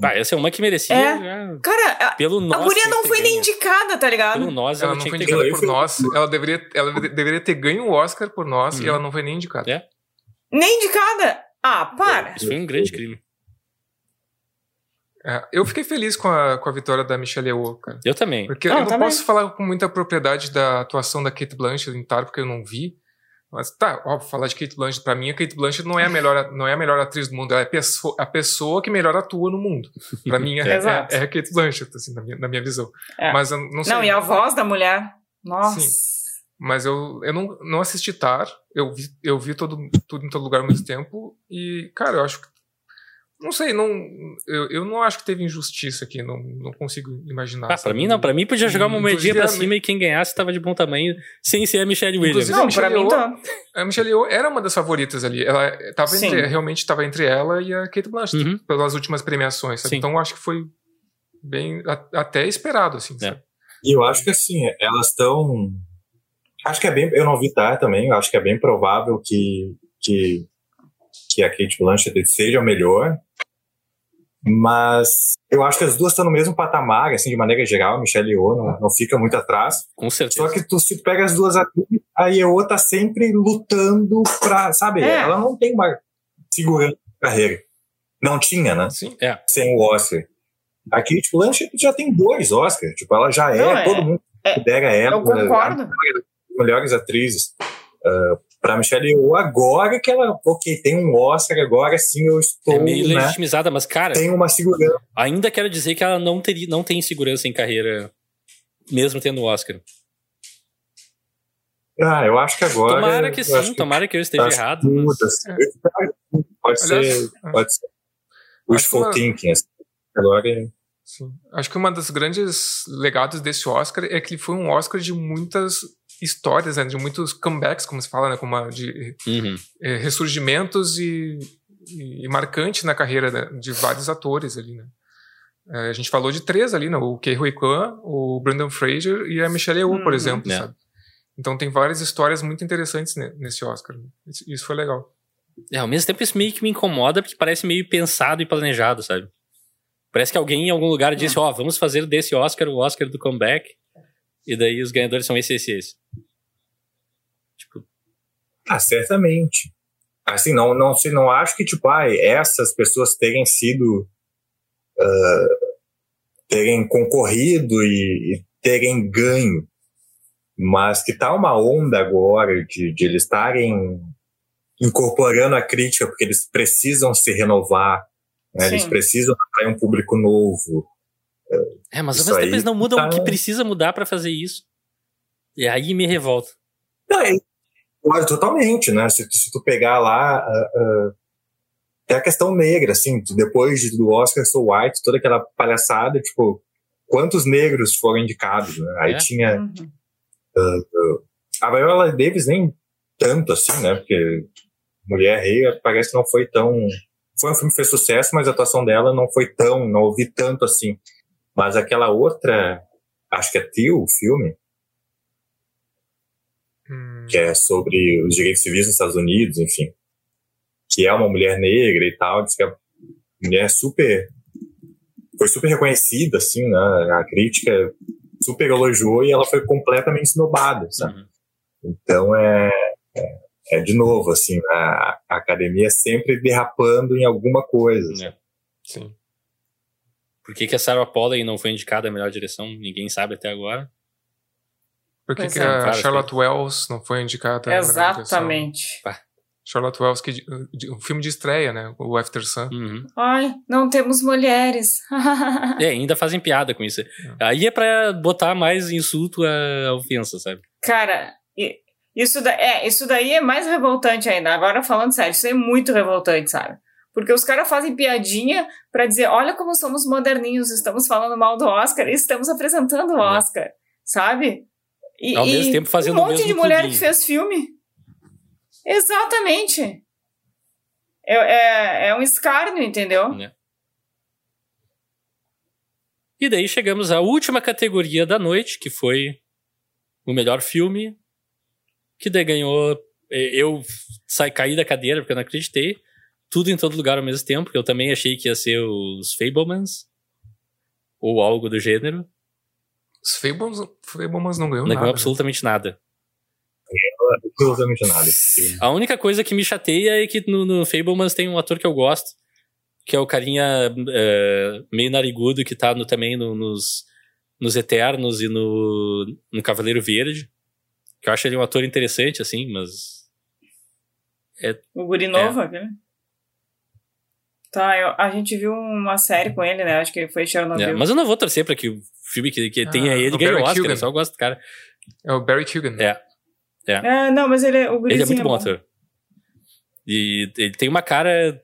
Ah, essa é uma que merecia. É. Já... Cara, a, pelo nós, a guria não foi nem indicada, tá ligado? Pelo nós, ela, ela não foi indicada por nós. Ela deveria, ela deveria ter ganho o Oscar por nós e uhum. ela não foi nem indicada. É? Nem indicada? Ah, para! Isso foi um grande crime. É, eu fiquei feliz com a, com a vitória da Michelle Yeoh, cara. Eu também. Porque não, eu não também. posso falar com muita propriedade da atuação da Kate Blanchett em Tar, porque eu não vi. Mas tá, óbvio, falar de Kate Blanchett, pra mim, a Kate Blanchett não é a melhor, não é a melhor atriz do mundo, ela é pessoa, a pessoa que melhor atua no mundo. Pra mim, é, é, é, a Kate Blanchett, assim, na minha, na minha visão. É. Mas eu não sei. Não, e a voz da mulher, nossa. Sim. Mas eu, eu não, não assisti Tar, eu vi, eu vi todo, tudo em todo lugar ao mesmo tempo, e, cara, eu acho que não sei, não, eu, eu não acho que teve injustiça aqui, não, não consigo imaginar. Ah, pra mim não, pra mim podia jogar uma moedinha pra cima e quem ganhasse tava de bom tamanho, sem ser a Michelle Williams. Não, pra mim tá. A Michelle Yeoh era uma das favoritas ali, ela tava entre, realmente estava entre ela e a Kate Blanchett, uhum. pelas últimas premiações, então acho que foi bem, até esperado, assim. É. E eu acho que assim, elas estão... Acho que é bem, eu não vi tá também, acho que é bem provável que, que que a Kate Blanchett seja o melhor, mas eu acho que as duas estão no mesmo patamar, assim, de maneira geral. Michelle Yeoh não, não fica muito atrás. Com certeza. Só que tu, se tu pega as duas a Yeoh tá sempre lutando pra, sabe? É. Ela não tem uma segurança de carreira. Não tinha, né? Sim, é. Sem o Oscar. A Kate Blanchett já tem dois Oscars. Tipo, ela já é, é. todo mundo é. considera ela. Eu concordo. Melhores atrizes. Uh, para Michelle Yeoh agora que ela, ok, tem um Oscar, agora sim eu estou. É meio né, legitimizada, mas cara. Tem uma segurança. Ainda quero dizer que ela não, teria, não tem segurança em carreira, mesmo tendo o Oscar. Ah, eu acho que agora. Tomara que sim, que, tomara que eu esteja errado. Mas... Assim, pode, ser, pode ser. Wishful thinking. Assim. Agora. Sim. Acho que uma das grandes legados desse Oscar é que ele foi um Oscar de muitas histórias, né, de muitos comebacks, como se fala, né, como de uhum. é, ressurgimentos e, e, e, marcante na carreira né, de vários atores ali, né. É, a gente falou de três ali, né, o Ke Huy Quan, o Brandon Fraser e a Michelle Yeoh, por uhum. exemplo, é. sabe? Então tem várias histórias muito interessantes nesse Oscar. Isso foi legal. É, ao mesmo tempo isso meio que me incomoda porque parece meio pensado e planejado, sabe? Parece que alguém em algum lugar disse, ó, oh, vamos fazer desse Oscar o Oscar do comeback. E daí os ganhadores são esse, esse, esse. Tipo. Ah, certamente. assim, não, não, se não acho que, tipo, ai, essas pessoas terem sido. Uh, terem concorrido e, e, terem ganho. Mas que tá uma onda agora de, de eles estarem incorporando a crítica, porque eles precisam se renovar, né? eles precisam atrair um público novo. É, mas ao mesmo tempo eles não mudam tá... o que precisa mudar para fazer isso. E aí me revolta. Não, é, totalmente, né? Se, se tu pegar lá. Uh, uh, tem a questão negra, assim, depois do Oscar So White, toda aquela palhaçada, tipo, quantos negros foram indicados, né? Aí é? tinha. Uhum. Uh, a Viola Davis nem tanto assim, né? Porque Mulher Rei parece que não foi tão. Foi um filme que fez sucesso, mas a atuação dela não foi tão. Não ouvi tanto assim. Mas aquela outra. Acho que é Tio, o filme. Hum. Que é sobre os direitos civis nos Estados Unidos, enfim. Que é uma mulher negra e tal. Diz que a mulher super. Foi super reconhecida, assim, né? A crítica super elogiou e ela foi completamente snobada, sabe? Uhum. Então é, é é de novo, assim, a, a academia sempre derrapando em alguma coisa. É. Sim. Por que, que a Sarah Polley não foi indicada a melhor direção? Ninguém sabe até agora. Por que, que é, a Charlotte Wells não foi indicada Exatamente. Charlotte Wells, que, um filme de estreia, né? O After Sun. Uhum. Ai, não temos mulheres. é, ainda fazem piada com isso. É. Aí é pra botar mais insulto à ofensa, sabe? Cara, isso, da, é, isso daí é mais revoltante ainda. Agora, falando sério, isso é muito revoltante, sabe? Porque os caras fazem piadinha para dizer: olha como somos moderninhos, estamos falando mal do Oscar e estamos apresentando o é. Oscar, é. sabe? E, Ao mesmo tempo fazendo um monte de mulher que fez filme. Exatamente. É, é, é um escárnio, entendeu? É. E daí chegamos à última categoria da noite, que foi o melhor filme, que daí ganhou. Eu saí, caí da cadeira porque eu não acreditei. Tudo em todo lugar ao mesmo tempo, porque eu também achei que ia ser os Fablemans. Ou algo do gênero. Os Fablemans, Fablemans não ganhou não nada. Não ganhou absolutamente nada. Absolutamente nada. A única coisa que me chateia é que no, no Fablemans tem um ator que eu gosto, que é o carinha uh, meio narigudo que tá no, também no, nos, nos Eternos e no, no Cavaleiro Verde. Que eu acho ele um ator interessante, assim, mas. É, o Guri Novo, é. aquele? Tá, eu, a gente viu uma série com ele, né? Acho que foi Chernobyl. É, mas eu não vou torcer pra que o filme que, que ah, tenha ele ganhe o Oscar, eu só gosto do cara. É o Barry Keoghan. É. É. é não, mas ele, o ele é muito é bom ator. E ele tem uma cara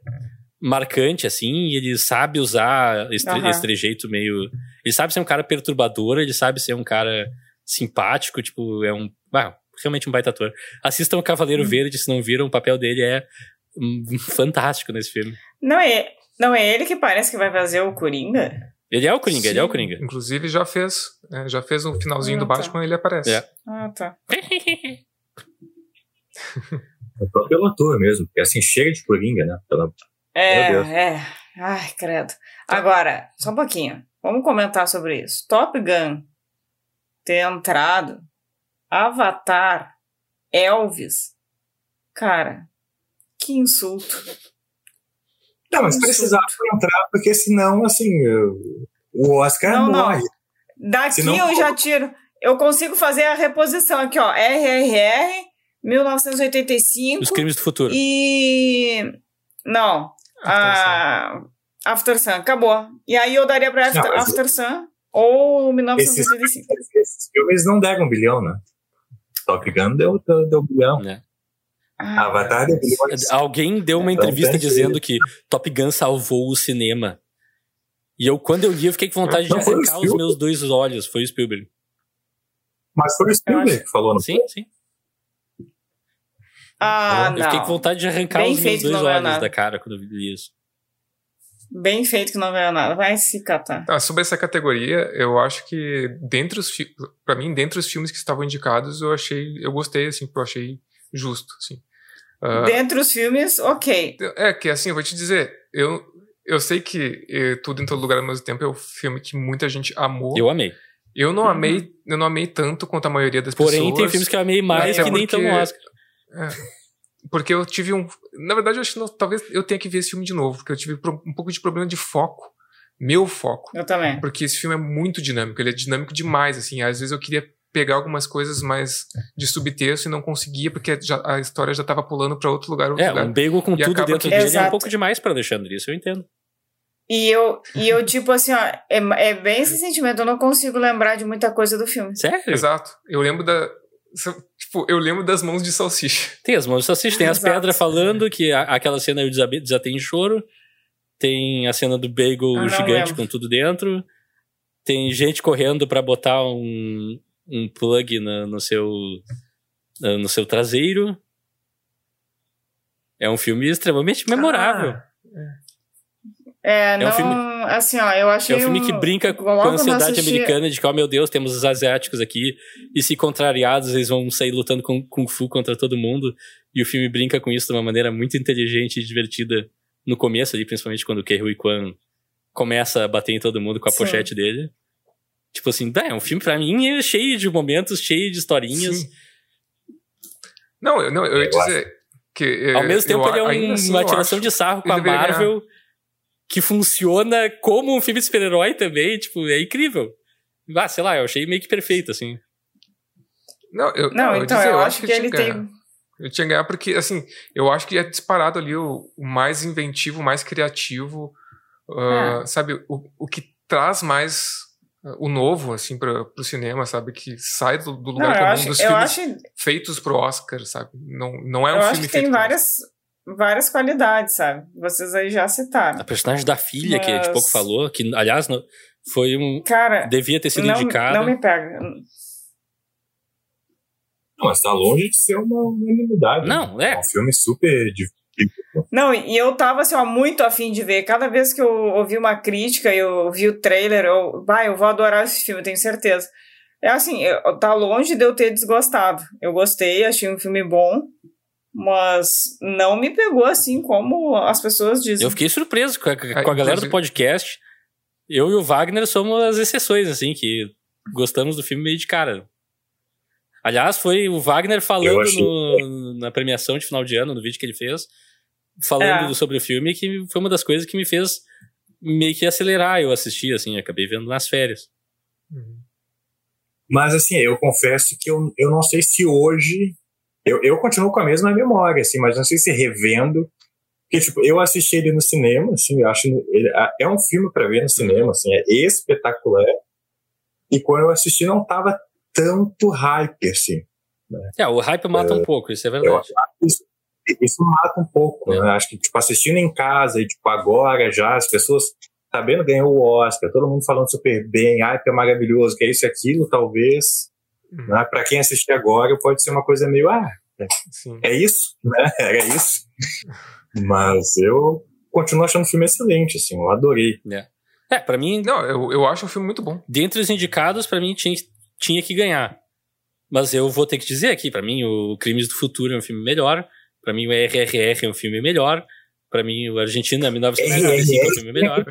marcante, assim, e ele sabe usar esse, uhum. esse trejeito meio. Ele sabe ser um cara perturbador, ele sabe ser um cara simpático, tipo, é um. Ah, realmente um baita ator. Assistam o Cavaleiro hum. Verde, se não viram, o papel dele é um, fantástico nesse filme. Não é, não é ele que parece que vai fazer o Coringa? Ele é o Coringa, Sim. ele é o Coringa. Inclusive já fez, é, já fez um finalzinho ah, do tá. Batman, ele aparece. É. Ah, tá. é pelo ator mesmo, porque assim chega de Coringa, né? Pela... É, é. Ai, credo. Agora, só um pouquinho. Vamos comentar sobre isso. Top Gun ter entrado, Avatar, Elvis. Cara, que insulto. Não, mas precisava entrar, porque senão, assim, o Oscar não, morre. Não. Daqui senão... eu já tiro. Eu consigo fazer a reposição aqui, ó. RRR, 1985. Os crimes do futuro. E. Não. After Sun. After Sun, acabou. E aí eu daria pra After, não, After Sun. Ou 1985. Esses, esses filmes não deram um bilhão, né? Top Gun deu, deu, deu um bilhão. É. Ah, Avatar bilhões. Alguém deu uma então, entrevista dizendo que Top Gun salvou o cinema. E eu, quando eu li, eu fiquei com vontade não, de arrancar os meus dois olhos. Foi o Spielberg. Mas foi o Spielberg que falou, não Sim, sim. Ah, eu não. fiquei com vontade de arrancar Bem os meus dois olhos da cara quando eu vi isso. Bem feito que não ganhou nada. Vai se catar. Ah, sobre essa categoria, eu acho que dentre os para mim, dentre os filmes que estavam indicados, eu achei, eu gostei assim, eu achei justo, assim. Uh, dentre os filmes, ok. É que assim, eu vou te dizer, eu eu sei que eh, tudo em todo lugar ao mesmo tempo é um filme que muita gente amou. Eu amei. Eu não uhum. amei, eu não amei tanto quanto a maioria das Porém, pessoas. Porém, tem filmes que eu amei mais que nem estão no Oscar. É. porque eu tive um. Na verdade, eu acho que não, talvez eu tenha que ver esse filme de novo, porque eu tive um pouco de problema de foco. Meu foco. Eu também. Porque esse filme é muito dinâmico, ele é dinâmico demais, assim. Às vezes eu queria pegar algumas coisas mais de subtexto e não conseguia, porque já, a história já estava pulando para outro lugar. Outro é, lugar. um bagel com E tudo dentro que- dele é Exato. um pouco demais pra Alexandre, isso eu entendo. E eu, e eu tipo assim, ó, é, é bem esse sentimento, eu não consigo lembrar de muita coisa do filme. Sério? Exato. Eu lembro da. Tipo, eu lembro das mãos de salsicha. Tem as mãos de salsicha, tem as pedras falando, que a- aquela cena eu desatei em choro. Tem a cena do bagel Ah, gigante lembro. com tudo dentro. Tem gente correndo pra botar um, um plug na- no, seu, no seu traseiro. É um filme extremamente memorável. É, um não, filme- assim, ó, eu achei É um filme que brinca com a ansiedade assisti- americana de que, oh meu Deus, temos os asiáticos aqui, e se contrariados, eles vão sair lutando com Kung Fu contra todo mundo. E o filme brinca com isso de uma maneira muito inteligente e divertida no começo ali, principalmente quando o Ke Huy Kwan começa a bater em todo mundo com a Sim. pochete dele. Tipo assim, "Bah, é um filme pra mim é cheio de momentos, cheio de historinhas. Sim. Não, eu, não, eu ia Eu acho- dizer que. eh, Ao mesmo tempo, eu, ele é um- assim, uma eu tiração acho de sarro com a deveria ganhar. Marvel que funciona como um filme de super-herói também. Tipo, é incrível. Ah, sei lá, eu achei meio que perfeito, assim. Não, eu, Não, eu ia então, dizer, eu acho que tinha ele ganhar. tem. Eu tinha que ganhar porque, assim, eu acho que é disparado ali o, o mais inventivo, o mais criativo, ah, sabe? O, o que traz mais o novo, assim, para o cinema, sabe? Que sai do, do Não, lugar eu comum acho, dos filmes acho, feitos pro Oscar, sabe? Não, não é um eu filme acho que feito tem pro várias, várias qualidades, sabe? Vocês aí já citaram. A personagem da filha, que a gente Mas- pouco falou, que, aliás, foi um. Cara, Devia ter sido não, indicada. não me pega. Não, mas tá longe de ser uma unanimidade. Não, né? é. É um filme super. Não, e eu tava assim, ó, muito afim de ver. Cada vez que eu ouvi uma crítica, eu vi o trailer, eu, vai, eu vou adorar esse filme, tenho certeza. É assim, eu- tá longe de eu ter desgostado. Eu gostei, achei um filme bom, mas não me pegou assim como as pessoas dizem. Eu fiquei surpreso com a, com a galera do podcast. Eu e o Wagner somos as exceções, assim, que gostamos do filme meio de cara. Aliás, foi o Wagner falando no- na premiação de final de ano, no vídeo que ele fez, falando É. sobre o filme, que foi uma das coisas que me fez meio que acelerar eu assistir, assim, acabei vendo nas férias. Uhum. Mas assim, eu confesso que eu, eu não sei se hoje. Eu, eu continuo com a mesma memória, assim, mas não sei se revendo. Porque, tipo, eu assisti ele no cinema, assim, eu acho. Ele, é um filme pra ver no cinema, assim, é espetacular. E quando eu assisti, não tava tanto hype, assim. É, o hype mata um pouco, isso é Eu verdade. que isso, mata um pouco, É. né? Acho que, tipo, assistindo em casa e, tipo, agora já, as pessoas sabendo ganhou o Oscar, todo mundo falando super bem, ai, que é maravilhoso, que é isso e aquilo, talvez, Uhum. né? Pra quem assistir agora, pode ser uma coisa meio, ah, Sim. é isso, né? Era isso. Mas eu continuo achando o filme excelente, assim, eu adorei. É, pra mim, Não, eu, eu acho um filme muito bom. dentre os indicados, pra mim tinha, tinha que ganhar. Mas eu vou ter que dizer aqui, pra mim o Crimes do Futuro é um filme melhor, Pra mim o RRR é um filme melhor, Pra mim o Argentina 1995 é um filme melhor.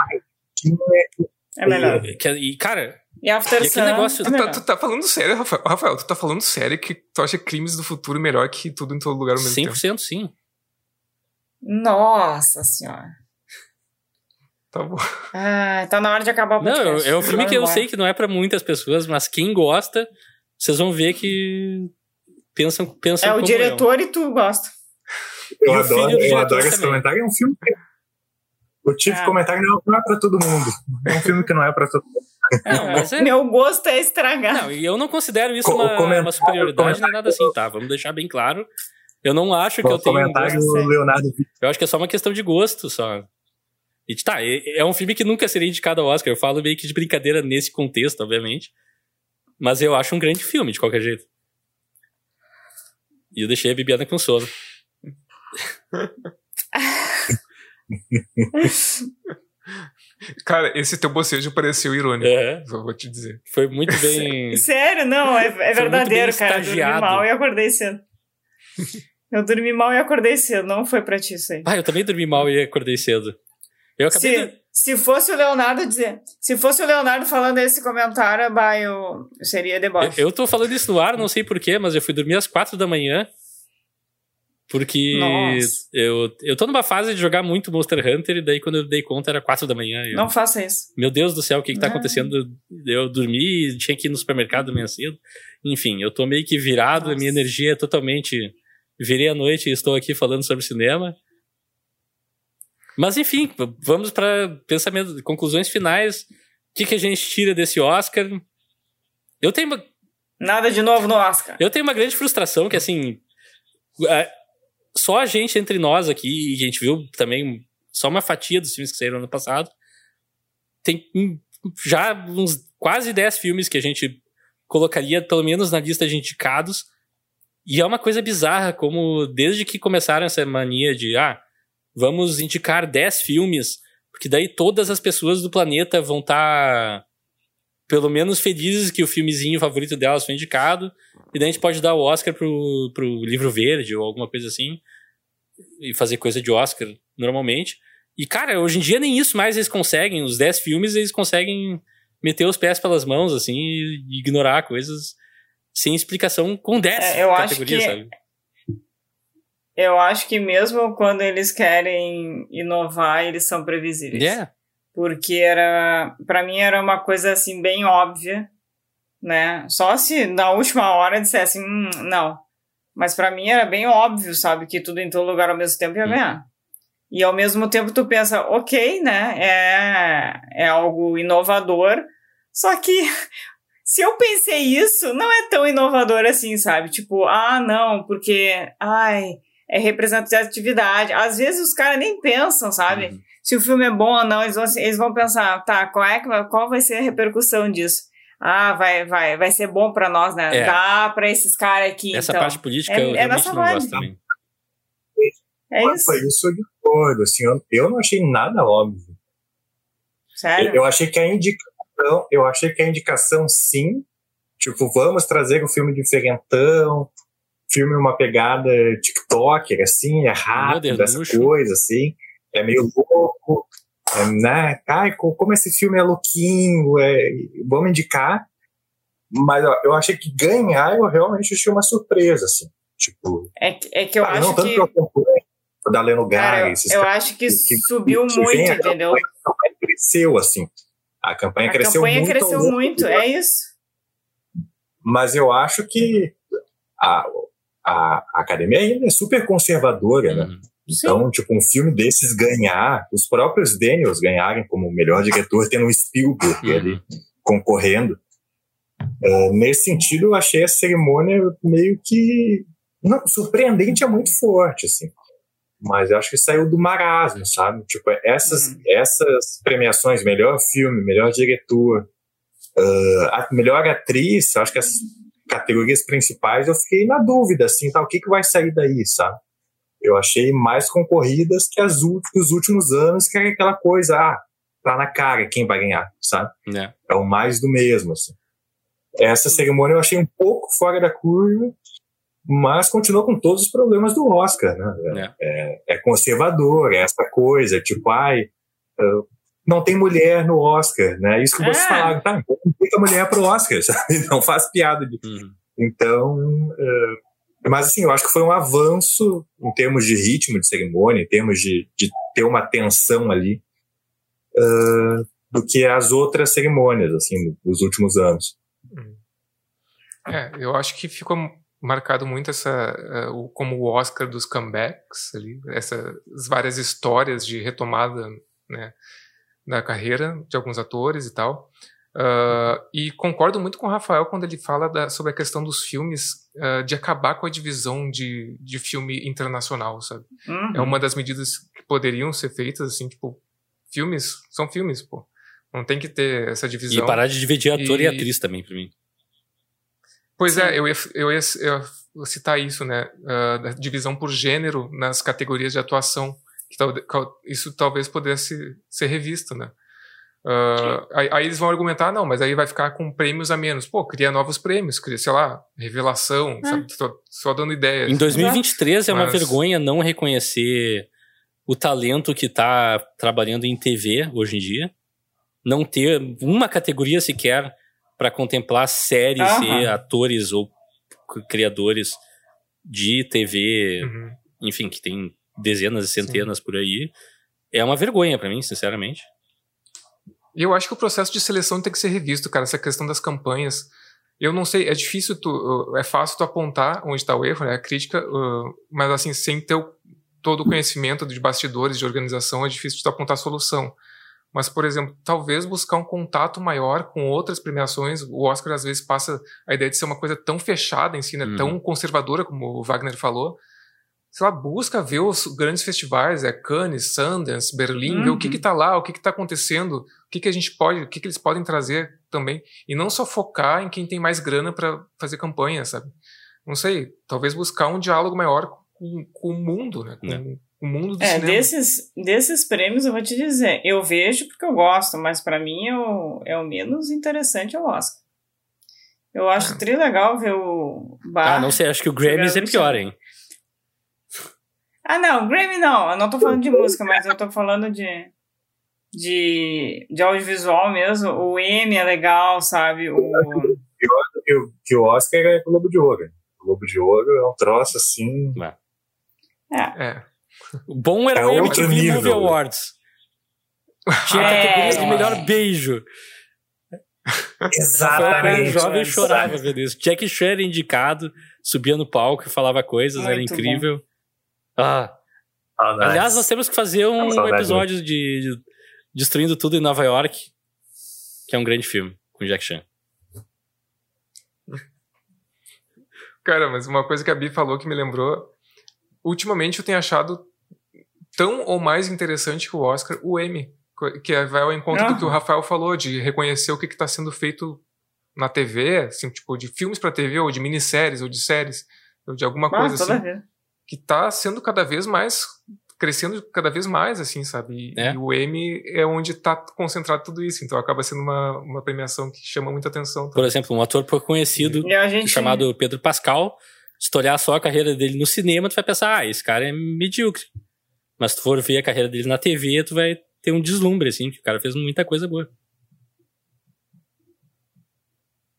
É melhor. E cara, E After E negócio- Tu tá, tu tá falando sério, Rafael? Rafael, tu tá falando sério que tu acha Crimes do Futuro melhor que tudo em todo lugar ao mesmo tempo? 100% sim. Nossa senhora. Tá bom. Ah, tá na hora de acabar o Não, podcast. é um filme que eu embora. sei que não é pra muitas pessoas, mas quem gosta, vocês vão ver que pensam, pensam É o diretor e tu gosta. Eu E adoro, eu adoro esse também. comentário. É um filme que. O tipo de Ah. comentário não é pra todo mundo. É um filme que não é pra todo mundo. eu. Não, mas é, Meu gosto é estragar. Não, e eu não considero isso Co- uma, uma superioridade nem nada assim, tá? Vamos deixar bem claro. Eu não acho que eu tenho um comentário gosto. do Leonardo Eu acho que é só uma questão de gosto, só. E tá, é é um filme que nunca seria indicado ao Oscar. Eu falo meio que de brincadeira nesse contexto, obviamente. Mas eu acho um grande filme, de qualquer jeito. E eu deixei a Bibiana com sono. Cara, esse teu bocejo pareceu irônico. É, Só vou te dizer. foi muito bem. Sério, não, é, é verdadeiro, cara. Eu dormi mal e acordei cedo. Eu dormi mal e acordei cedo, não foi pra ti isso aí. Ah, eu também dormi mal e acordei cedo. Eu acabei. de- Se, se fosse o Leonardo dizer, se fosse o Leonardo falando esse comentário, bah, eu, eu seria Eu, deboche. eu tô falando isso no ar, não sei porquê, mas eu fui dormir às quatro da manhã. Porque eu, eu tô numa fase de jogar muito Monster Hunter, e daí quando eu dei conta era quatro da manhã. Eu, não faça isso. Meu Deus do céu, o que, que tá acontecendo? Eu dormi, tinha que ir no supermercado manhã cedo. Enfim, eu tô meio que virado, Nossa. a minha energia é totalmente. Virei à noite e estou aqui falando sobre cinema. Mas enfim, vamos para pensamento, conclusões finais. O que, que a gente tira desse Oscar? Eu tenho uma. Nada de novo no Oscar. Eu tenho uma grande frustração que, assim. Só a gente entre nós aqui, e a gente viu também só uma fatia dos filmes que saíram ano passado. Tem já uns quase 10 filmes que a gente colocaria, pelo menos na lista de indicados. E é uma coisa bizarra, como desde que começaram essa mania de. Ah, vamos indicar 10 filmes, porque daí todas as pessoas do planeta vão estar tá, pelo menos felizes que o filmezinho favorito delas foi indicado, e daí a gente pode dar o Oscar pro, pro livro verde ou alguma coisa assim, e fazer coisa de Oscar normalmente. E, cara, hoje em dia nem isso mais eles conseguem, os 10 filmes eles conseguem meter os pés pelas mãos, assim, e ignorar coisas sem explicação com 10 é, eu categorias, acho que... sabe? eu acho que mesmo quando eles querem inovar, eles são previsíveis. Yeah. Porque era, para mim era uma coisa assim bem óbvia, né? Só se na última hora dissesse, hum, não. Mas para mim era bem óbvio, sabe, que tudo em todo lugar ao mesmo tempo ia ganhar. E ao mesmo tempo tu pensa, ok, né? É, é algo inovador. Só que se eu pensei isso, não é tão inovador assim, sabe? Tipo, ah, não, porque, ai, é representatividade. Às vezes os caras nem pensam, sabe? Uhum. Se o filme é bom ou não, eles vão, eles vão pensar, tá, qual, é, qual vai ser a repercussão disso? Ah, vai, vai, vai ser bom para nós, né? É. Dá para esses caras aqui. Essa então. parte política é, eu é realmente não vibe. gosto também. É isso. Foi isso de acordo, assim, eu, eu não achei nada óbvio. Sério? Eu, eu achei que a indicação, eu achei que a indicação sim, tipo, vamos trazer um filme diferentão, filme uma pegada TikToker, assim, é rápido, essa coisa, assim, é meio louco, é, né? Ai, como esse filme é louquinho, é, vamos indicar. Mas ó, eu achei que ganhar, eu realmente achei uma surpresa, assim. Tipo, é, é que eu ah, acho não, tanto que... que eu da Leno Gary, eu, eu acho que, que subiu que, muito, vem, entendeu? A campanha cresceu, assim. A campanha a cresceu campanha muito. A campanha cresceu muito, é isso. Mas eu acho que a, a, a academia ainda é super conservadora, né? Então, Sim. tipo, um filme desses ganhar, os próprios Daniels ganharem como melhor diretor, tendo um Spielberg uhum. ali concorrendo. Uh, nesse sentido, eu achei a cerimônia meio que. Não, surpreendente é muito forte, assim. Mas eu acho que saiu do marasmo, sabe? Tipo, essas, uhum. essas premiações, melhor filme, melhor diretor, uh, melhor atriz, acho que as categorias principais, eu fiquei na dúvida, assim, tá, o que, que vai sair daí, sabe? Eu achei mais concorridas que as os últimos anos, que é aquela coisa, ah, tá na cara quem vai ganhar, sabe? É, é o mais do mesmo, assim. Essa cerimônia eu achei um pouco fora da curva, mas continua com todos os problemas do Oscar, né? É, é, é conservador, é essa coisa, tipo, ai, não tem mulher no Oscar, né? Isso que vocês é. falaram, tá? Não tem mulher pro Oscar, sabe? Não faz piada. De... Uhum. Então, uh, mas assim, eu acho que foi um avanço em termos de ritmo de cerimônia, em termos de, de ter uma tensão ali, uh, do que as outras cerimônias, assim, dos últimos anos. Uhum. É, eu acho que ficou marcado muito essa uh, como o Oscar dos comebacks ali, essas várias histórias de retomada, né? da carreira de alguns atores e tal. Uh, e concordo muito com o Rafael quando ele fala da, sobre a questão dos filmes uh, de acabar com a divisão de, de filme internacional, sabe? Uhum. É uma das medidas que poderiam ser feitas, assim, tipo, filmes são filmes, pô. Não tem que ter essa divisão. E parar de dividir ator e, e atriz também, pra mim. Pois Sim. é, eu ia, eu, ia, eu ia citar isso, né? Uh, da divisão por gênero nas categorias de atuação que isso talvez pudesse ser revisto, né? Uh, aí, aí, eles vão argumentar, não, mas aí vai ficar com prêmios a menos. Pô, cria novos prêmios, cria, sei lá, revelação, é. sabe? Tô, só dando ideias. Em 2023 é uma vergonha não reconhecer o talento que está trabalhando em TV hoje em dia. Não ter uma categoria sequer para contemplar séries uhum. e atores ou criadores de TV uhum enfim, que tem dezenas e centenas Sim. por aí, é uma vergonha para mim, sinceramente. E eu acho que o processo de seleção tem que ser revisto, cara, essa questão das campanhas. Eu não sei, é difícil tu, é fácil tu apontar onde está o erro, né, a crítica, mas assim, sem ter todo o conhecimento de bastidores, de organização, é difícil tu apontar a solução. Mas, por exemplo, talvez buscar um contato maior com outras premiações. O Oscar às vezes passa a ideia de ser uma coisa tão fechada em si, né? Uhum. tão conservadora, como o Wagner falou. Sei lá, busca ver os grandes festivais, é Cannes, Sundance, Berlim, uhum. ver o que está lá, o que está acontecendo, o que, que a gente pode, o que, que eles podem trazer também. E não só focar em quem tem mais grana para fazer campanha, sabe? Não sei, talvez buscar um diálogo maior com, com o mundo, né? Com, é o mundo do é, cinema. Desses, desses prêmios, eu vou te dizer, eu vejo porque eu gosto, mas para mim é o, é o menos interessante é o Oscar. Eu acho ah. tri legal ver o Bar. Ah, não sei, acho que o Grammys é pior, hein? Ah, não, Grammy não. Eu não tô falando de música, mas eu tô falando de, de, de audiovisual mesmo. O M é legal, sabe? O... Que, que o Oscar é o Globo de Ouro. O Globo de Ouro é um troço assim. É. é. O bom era é o MTV nível. Movie Awards. Tinha é. categoria de melhor beijo. Exatamente. O jovem chorava vendo isso. Jack era indicado, subia no palco e falava coisas, Muito era incrível. Bom. Ah. Oh, nice. Aliás, nós temos que fazer um episódio de, de, Destruindo Tudo em Nova York, que é um grande filme, com Jack Chan. Cara, mas uma coisa que a Bi falou que me lembrou. Ultimamente eu tenho achado tão ou mais interessante que o Oscar, o Emmy, que é, vai ao encontro uhum. do que o Rafael falou, de reconhecer o que está sendo feito na TV, assim, tipo, de filmes para TV, ou de minisséries, ou de séries, ou de alguma ah, coisa assim, vez. Que está sendo cada vez mais, crescendo cada vez mais, assim, sabe? E, é. e o Emmy é onde está concentrado tudo isso, então acaba sendo uma, uma premiação que chama muita atenção. Também. Por exemplo, um ator pouco conhecido, gente... chamado Pedro Pascal, se tu olhar só a carreira dele no cinema, tu vai pensar, ah, esse cara é medíocre. Mas se tu for ver a carreira dele na TV, tu vai ter um deslumbre, assim, que o cara fez muita coisa boa.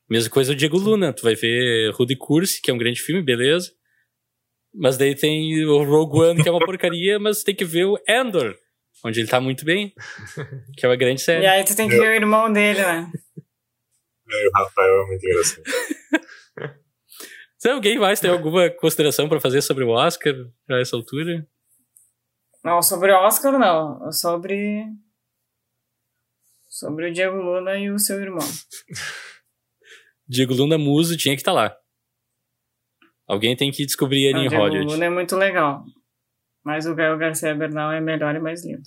Mesma coisa o Diego Luna, tu vai ver Rudy Curse, que é um grande filme, beleza. Mas daí tem o Rogue One, que é uma porcaria, mas tem que ver o Endor, onde ele tá muito bem, que é uma grande série. E aí tu tem que ver o irmão dele, né? É, o Rafael é muito engraçado. Se alguém mais tem alguma consideração para fazer sobre o Oscar a essa altura? Não, sobre o Oscar não. Sobre. Sobre o Diego Luna e o seu irmão. Diego Luna Muso tinha que estar tá lá. Alguém tem que descobrir ele não, em Hollywood. O Luna é muito legal. Mas o Gael Garcia Bernal é melhor e mais lindo.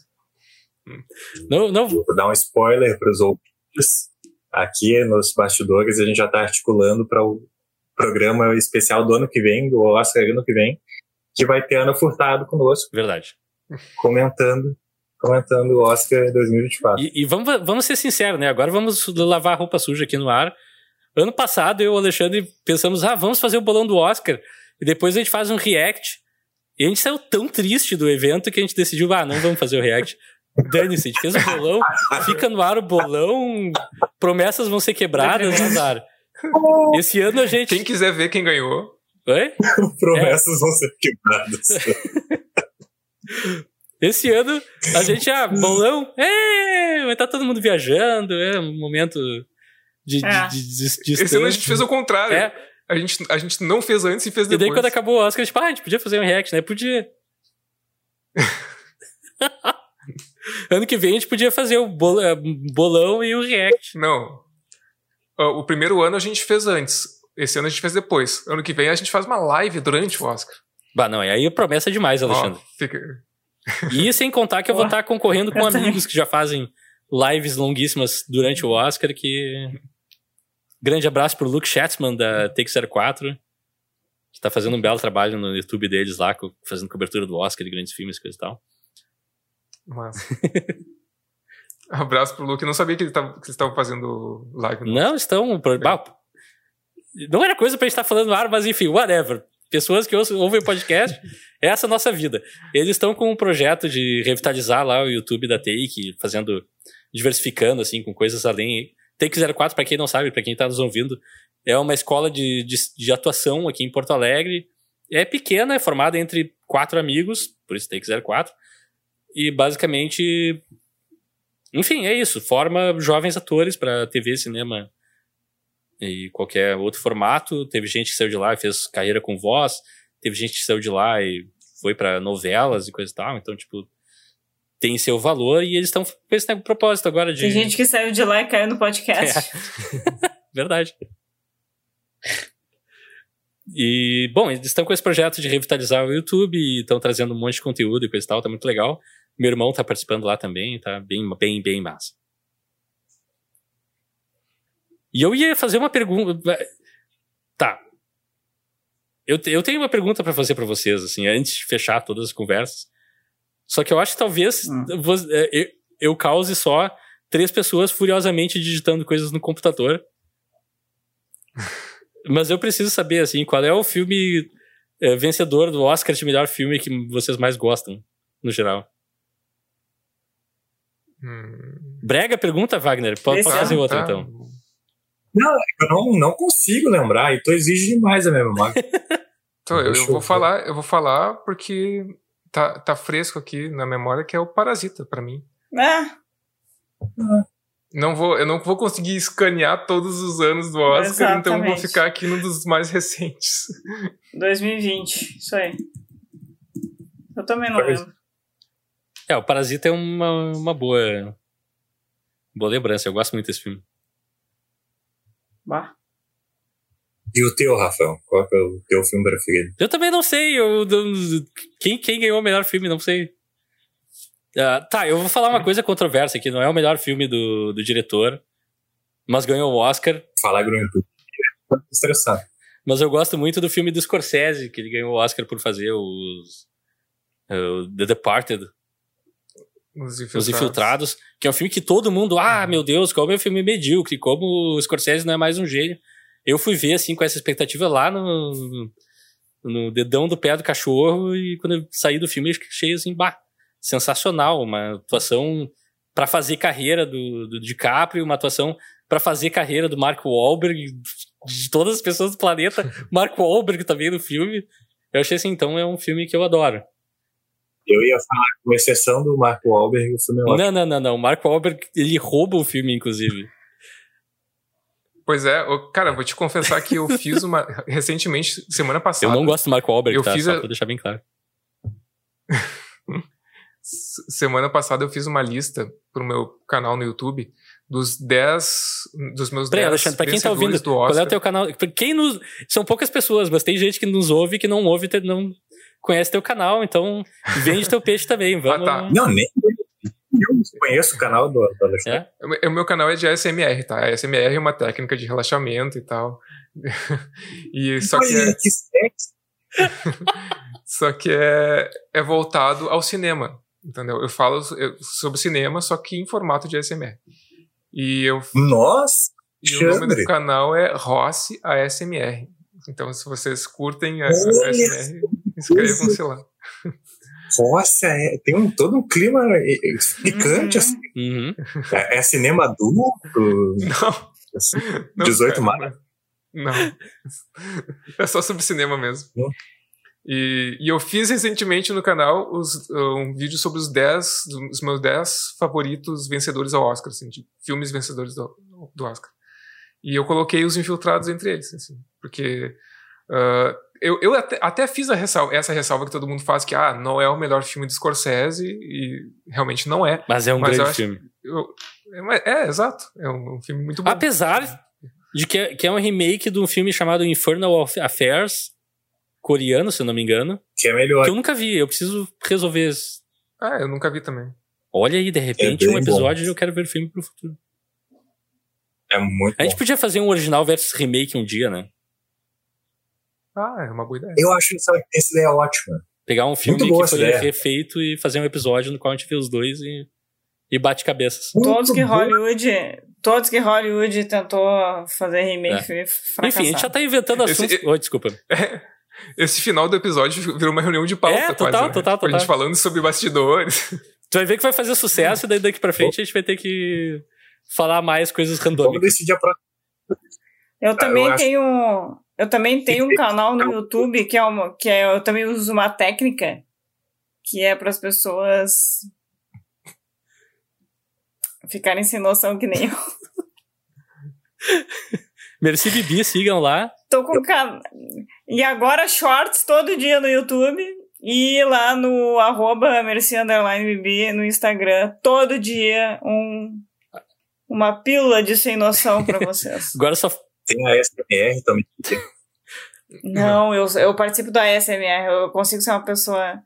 Não, não. Vou dar um spoiler para os ouvintes. Aqui nos bastidores a gente já está articulando para o programa especial do ano que vem, do Oscar ano que vem, que vai ter Ana Furtado conosco. Verdade comentando comentando o Oscar 2024. E, e, vamos, vamos ser sinceros, né? Agora vamos lavar a roupa suja aqui no ar. Ano passado, eu e o Alexandre pensamos, ah, vamos fazer o bolão do Oscar. E depois a gente faz um react. E a gente saiu tão triste do evento que a gente decidiu, ah, não vamos fazer o react. Dane-se, a gente fez o bolão, fica no ar o bolão, promessas vão ser quebradas, azar. Esse ano a gente. Quem quiser ver quem ganhou. Oi? promessas é. vão ser quebradas. Esse ano a gente, ah, bolão, é, vai estar tá todo mundo viajando, é um momento de, é. de, de, de Esse ano a gente fez o contrário. É. A, gente, a gente não fez antes e fez depois. E daí quando acabou o Oscar, a gente, ah, a gente podia fazer um react, né? Podia. ano que vem a gente podia fazer o é, bolão e o react. Não. O primeiro ano a gente fez antes. Esse ano a gente fez depois. Ano que vem a gente faz uma live durante o Oscar. Bah, não, e aí a promessa é demais, Alexandre. Oh, fica... e sem contar que eu vou estar concorrendo com amigos que já fazem lives longuíssimas durante o Oscar, que... Grande abraço pro Luke Schatzman, da Take 04, que tá fazendo um belo trabalho no YouTube deles lá, fazendo cobertura do Oscar de grandes filmes e coisa e tal. Mas... abraço pro Luke. Eu não sabia que, ele tava, que eles estavam fazendo live. Não, estão... Pro... não era coisa pra gente estar falando no ar, mas enfim, whatever pessoas que ouvem o podcast, essa é a nossa vida. Eles estão com um projeto de revitalizar lá o YouTube da Take, fazendo, diversificando, assim, com coisas além. Take 04, para quem não sabe, para quem está nos ouvindo, é uma escola de, de, de, atuação aqui em Porto Alegre. é pequena, é formada entre quatro amigos, por isso Take 04. E basicamente. Enfim, é isso. Forma jovens atores para TV, cinema e qualquer outro formato. Teve gente que saiu de lá e fez carreira com voz. Teve gente que saiu de lá e foi para novelas e coisa e tal. Então, tipo, tem seu valor e eles estão com esse propósito agora de. Tem gente que saiu de lá e caiu no podcast. É. Verdade. E, bom, eles estão com esse projeto de revitalizar o YouTube e estão trazendo um monte de conteúdo e coisa e tal, tá muito legal. Meu irmão tá participando lá também, tá bem, bem, bem massa. E eu ia fazer uma pergunta. Tá. Eu, eu tenho uma pergunta para fazer para vocês, assim, antes de fechar todas as conversas. Só que eu acho que talvez hum. É, eu, eu cause só três pessoas furiosamente digitando coisas no computador. Mas eu preciso saber, assim, qual é o filme é, vencedor do Oscar de melhor filme que vocês mais gostam, no geral. Hum. Brega pergunta, Wagner. Pode, pode fazer outra, tá. então. Não, eu não, não consigo lembrar, então exige demais a minha memória. então, eu, eu, vou falar, eu vou falar porque tá, tá fresco aqui na memória que é o Parasita para mim. É. Não vou, eu não vou conseguir escanear todos os anos do Oscar, Exatamente. então vou ficar aqui num dos mais recentes. 2020, isso aí. Eu também não lembro. É, o Parasita é uma, uma boa, boa lembrança. Eu gosto muito desse filme. Bah. E o teu, Rafael? Qual é o teu filme preferido? Eu também não sei. Eu, eu, quem, quem ganhou o melhor filme? Não sei. Uh, tá, eu vou falar uma coisa controversa aqui. Não é o melhor filme do, do diretor, mas ganhou o Oscar. Falar grande estressado. Mas eu gosto muito do filme do Scorsese, que ele ganhou o Oscar por fazer os. Uh, The Departed. Os infiltrados. Os infiltrados. Que é um filme que todo mundo, ah, meu Deus, como é um filme medíocre, como o Scorsese não é mais um gênio. Eu fui ver, assim, com essa expectativa lá no, no dedão do pé do cachorro e quando eu saí do filme, achei assim, bah, sensacional. Uma atuação para fazer carreira do, do DiCaprio, uma atuação para fazer carreira do Mark Wahlberg, de todas as pessoas do planeta. Mark Wahlberg também no filme. Eu achei assim, então é um filme que eu adoro. Eu ia falar, com exceção do Mark Wahlberg, o filme é ótimo. Não, não, não, não. O Mark Wahlberg, ele rouba o filme, inclusive. Pois é, cara, vou te confessar que eu fiz uma. recentemente, semana passada. Eu não gosto do Mark Wahlberg, eu tá? Fiz a... Só pra deixar bem claro. semana passada eu fiz uma lista pro meu canal no YouTube dos 10 dos meus 10 Alexandre, pra quem tá ouvindo, qual é o teu canal? Quem nos, são poucas pessoas, mas tem gente que nos ouve que não ouve, não conhece teu canal, então vende teu peixe também, vamos. Ah, tá. Não, nem eu conheço o canal do, do Alexandre. É? O meu canal é de ASMR, tá? A ASMR é uma técnica de relaxamento e tal. e só que é... só que é, é voltado ao cinema, entendeu? Eu falo sobre cinema, só que em formato de ASMR. E eu Nossa! E o nome do canal é Rossi ASMR. Então, se vocês curtem a, a ASMR, inscrevam-se lá. Nossa, é, tem um, todo um clima picante, uhum. assim. Uhum. É, é, cinema adulto? Não. Assim, não 18 mais? Não. É só sobre cinema mesmo. Uhum. E, e, eu fiz recentemente no canal os, um vídeo sobre os 10, os meus 10 favoritos vencedores ao Oscar, assim, de filmes vencedores do, do Oscar. E eu coloquei os infiltrados entre eles, assim, porque uh, eu, eu até, até fiz ressalva, essa ressalva que todo mundo faz, que ah, não é o melhor filme de Scorsese, e realmente não é. Mas é um mas grande filme. Eu, é, é, exato. É um, um, filme muito bom. Apesar de que é, que é um remake de um filme chamado Infernal Affairs, coreano, se eu não me engano. Que é melhor. Que eu nunca vi, eu preciso resolver isso. Ah, eu nunca vi também. Olha aí, de repente, é um episódio bom. eu quero ver o filme pro futuro. É muito A gente podia fazer um original versus remake um dia, né? Ah, é uma boa ideia. Eu acho essa, essa ideia ótima. Pegar um filme que foi ideia. refeito e fazer um episódio no qual a gente vê os dois e, e bate cabeças. todos que Hollywood. Todos que Hollywood tentou fazer remake é. Enfim, a gente já tá inventando assuntos. Esse, oh, desculpa. esse final do episódio virou uma reunião de pauta, é, total, quase, né? total, total. A gente falando sobre bastidores. Tu vai ver que vai fazer sucesso, e daí daqui pra frente a gente vai ter que falar mais coisas randômicas. Vamos decidir a próxima. Eu também eu tenho. Eu também tenho um canal no YouTube que é uma, que é, eu também uso uma técnica que é para as pessoas ficarem sem noção que nem eu. Merci Bibi, sigam lá. Tô com can... E agora shorts todo dia no YouTube e lá no arroba Merci Bibi no Instagram, todo dia um, uma pílula de sem noção para vocês. agora só... Tem a SMR também. Não, eu, eu participo da SMR, eu consigo ser uma pessoa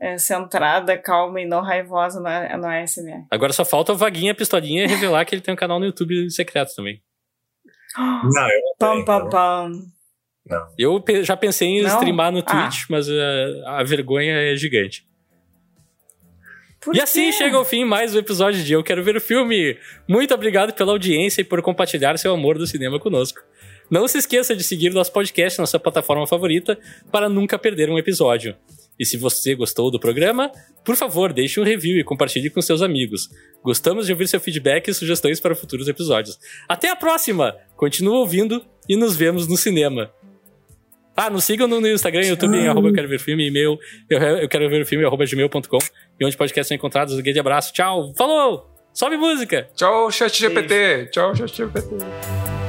é, centrada, calma e não raivosa na, no ASMR. Agora só falta o Vaguinha Pistolinha revelar que ele tem um canal no YouTube secreto também. Não, eu não pam, pam, pam. Não. Eu já pensei em não? streamar no Twitch, ah. mas a, eh, a, vergonha é gigante. Por e assim chega ao fim mais um episódio de Eu Quero Ver o Filme. Muito obrigado pela audiência e por compartilhar seu amor do cinema conosco. Não se esqueça de seguir nosso podcast na sua plataforma favorita para nunca perder um episódio. E se você gostou do programa, por favor, deixe um review e compartilhe com seus amigos. Gostamos de ouvir seu feedback e sugestões para futuros episódios. Até a próxima! Continue ouvindo e nos vemos no cinema. Ah, nos sigam no Instagram, YouTube, em arroba eu quero ver filme, e-mail, eu, eu quero ver o filme, arroba gmail.com, e onde podcasts são encontrados. Um grande abraço, tchau, falou! Sobe música! Tchau, chat GPT! Tchau, chat GPT!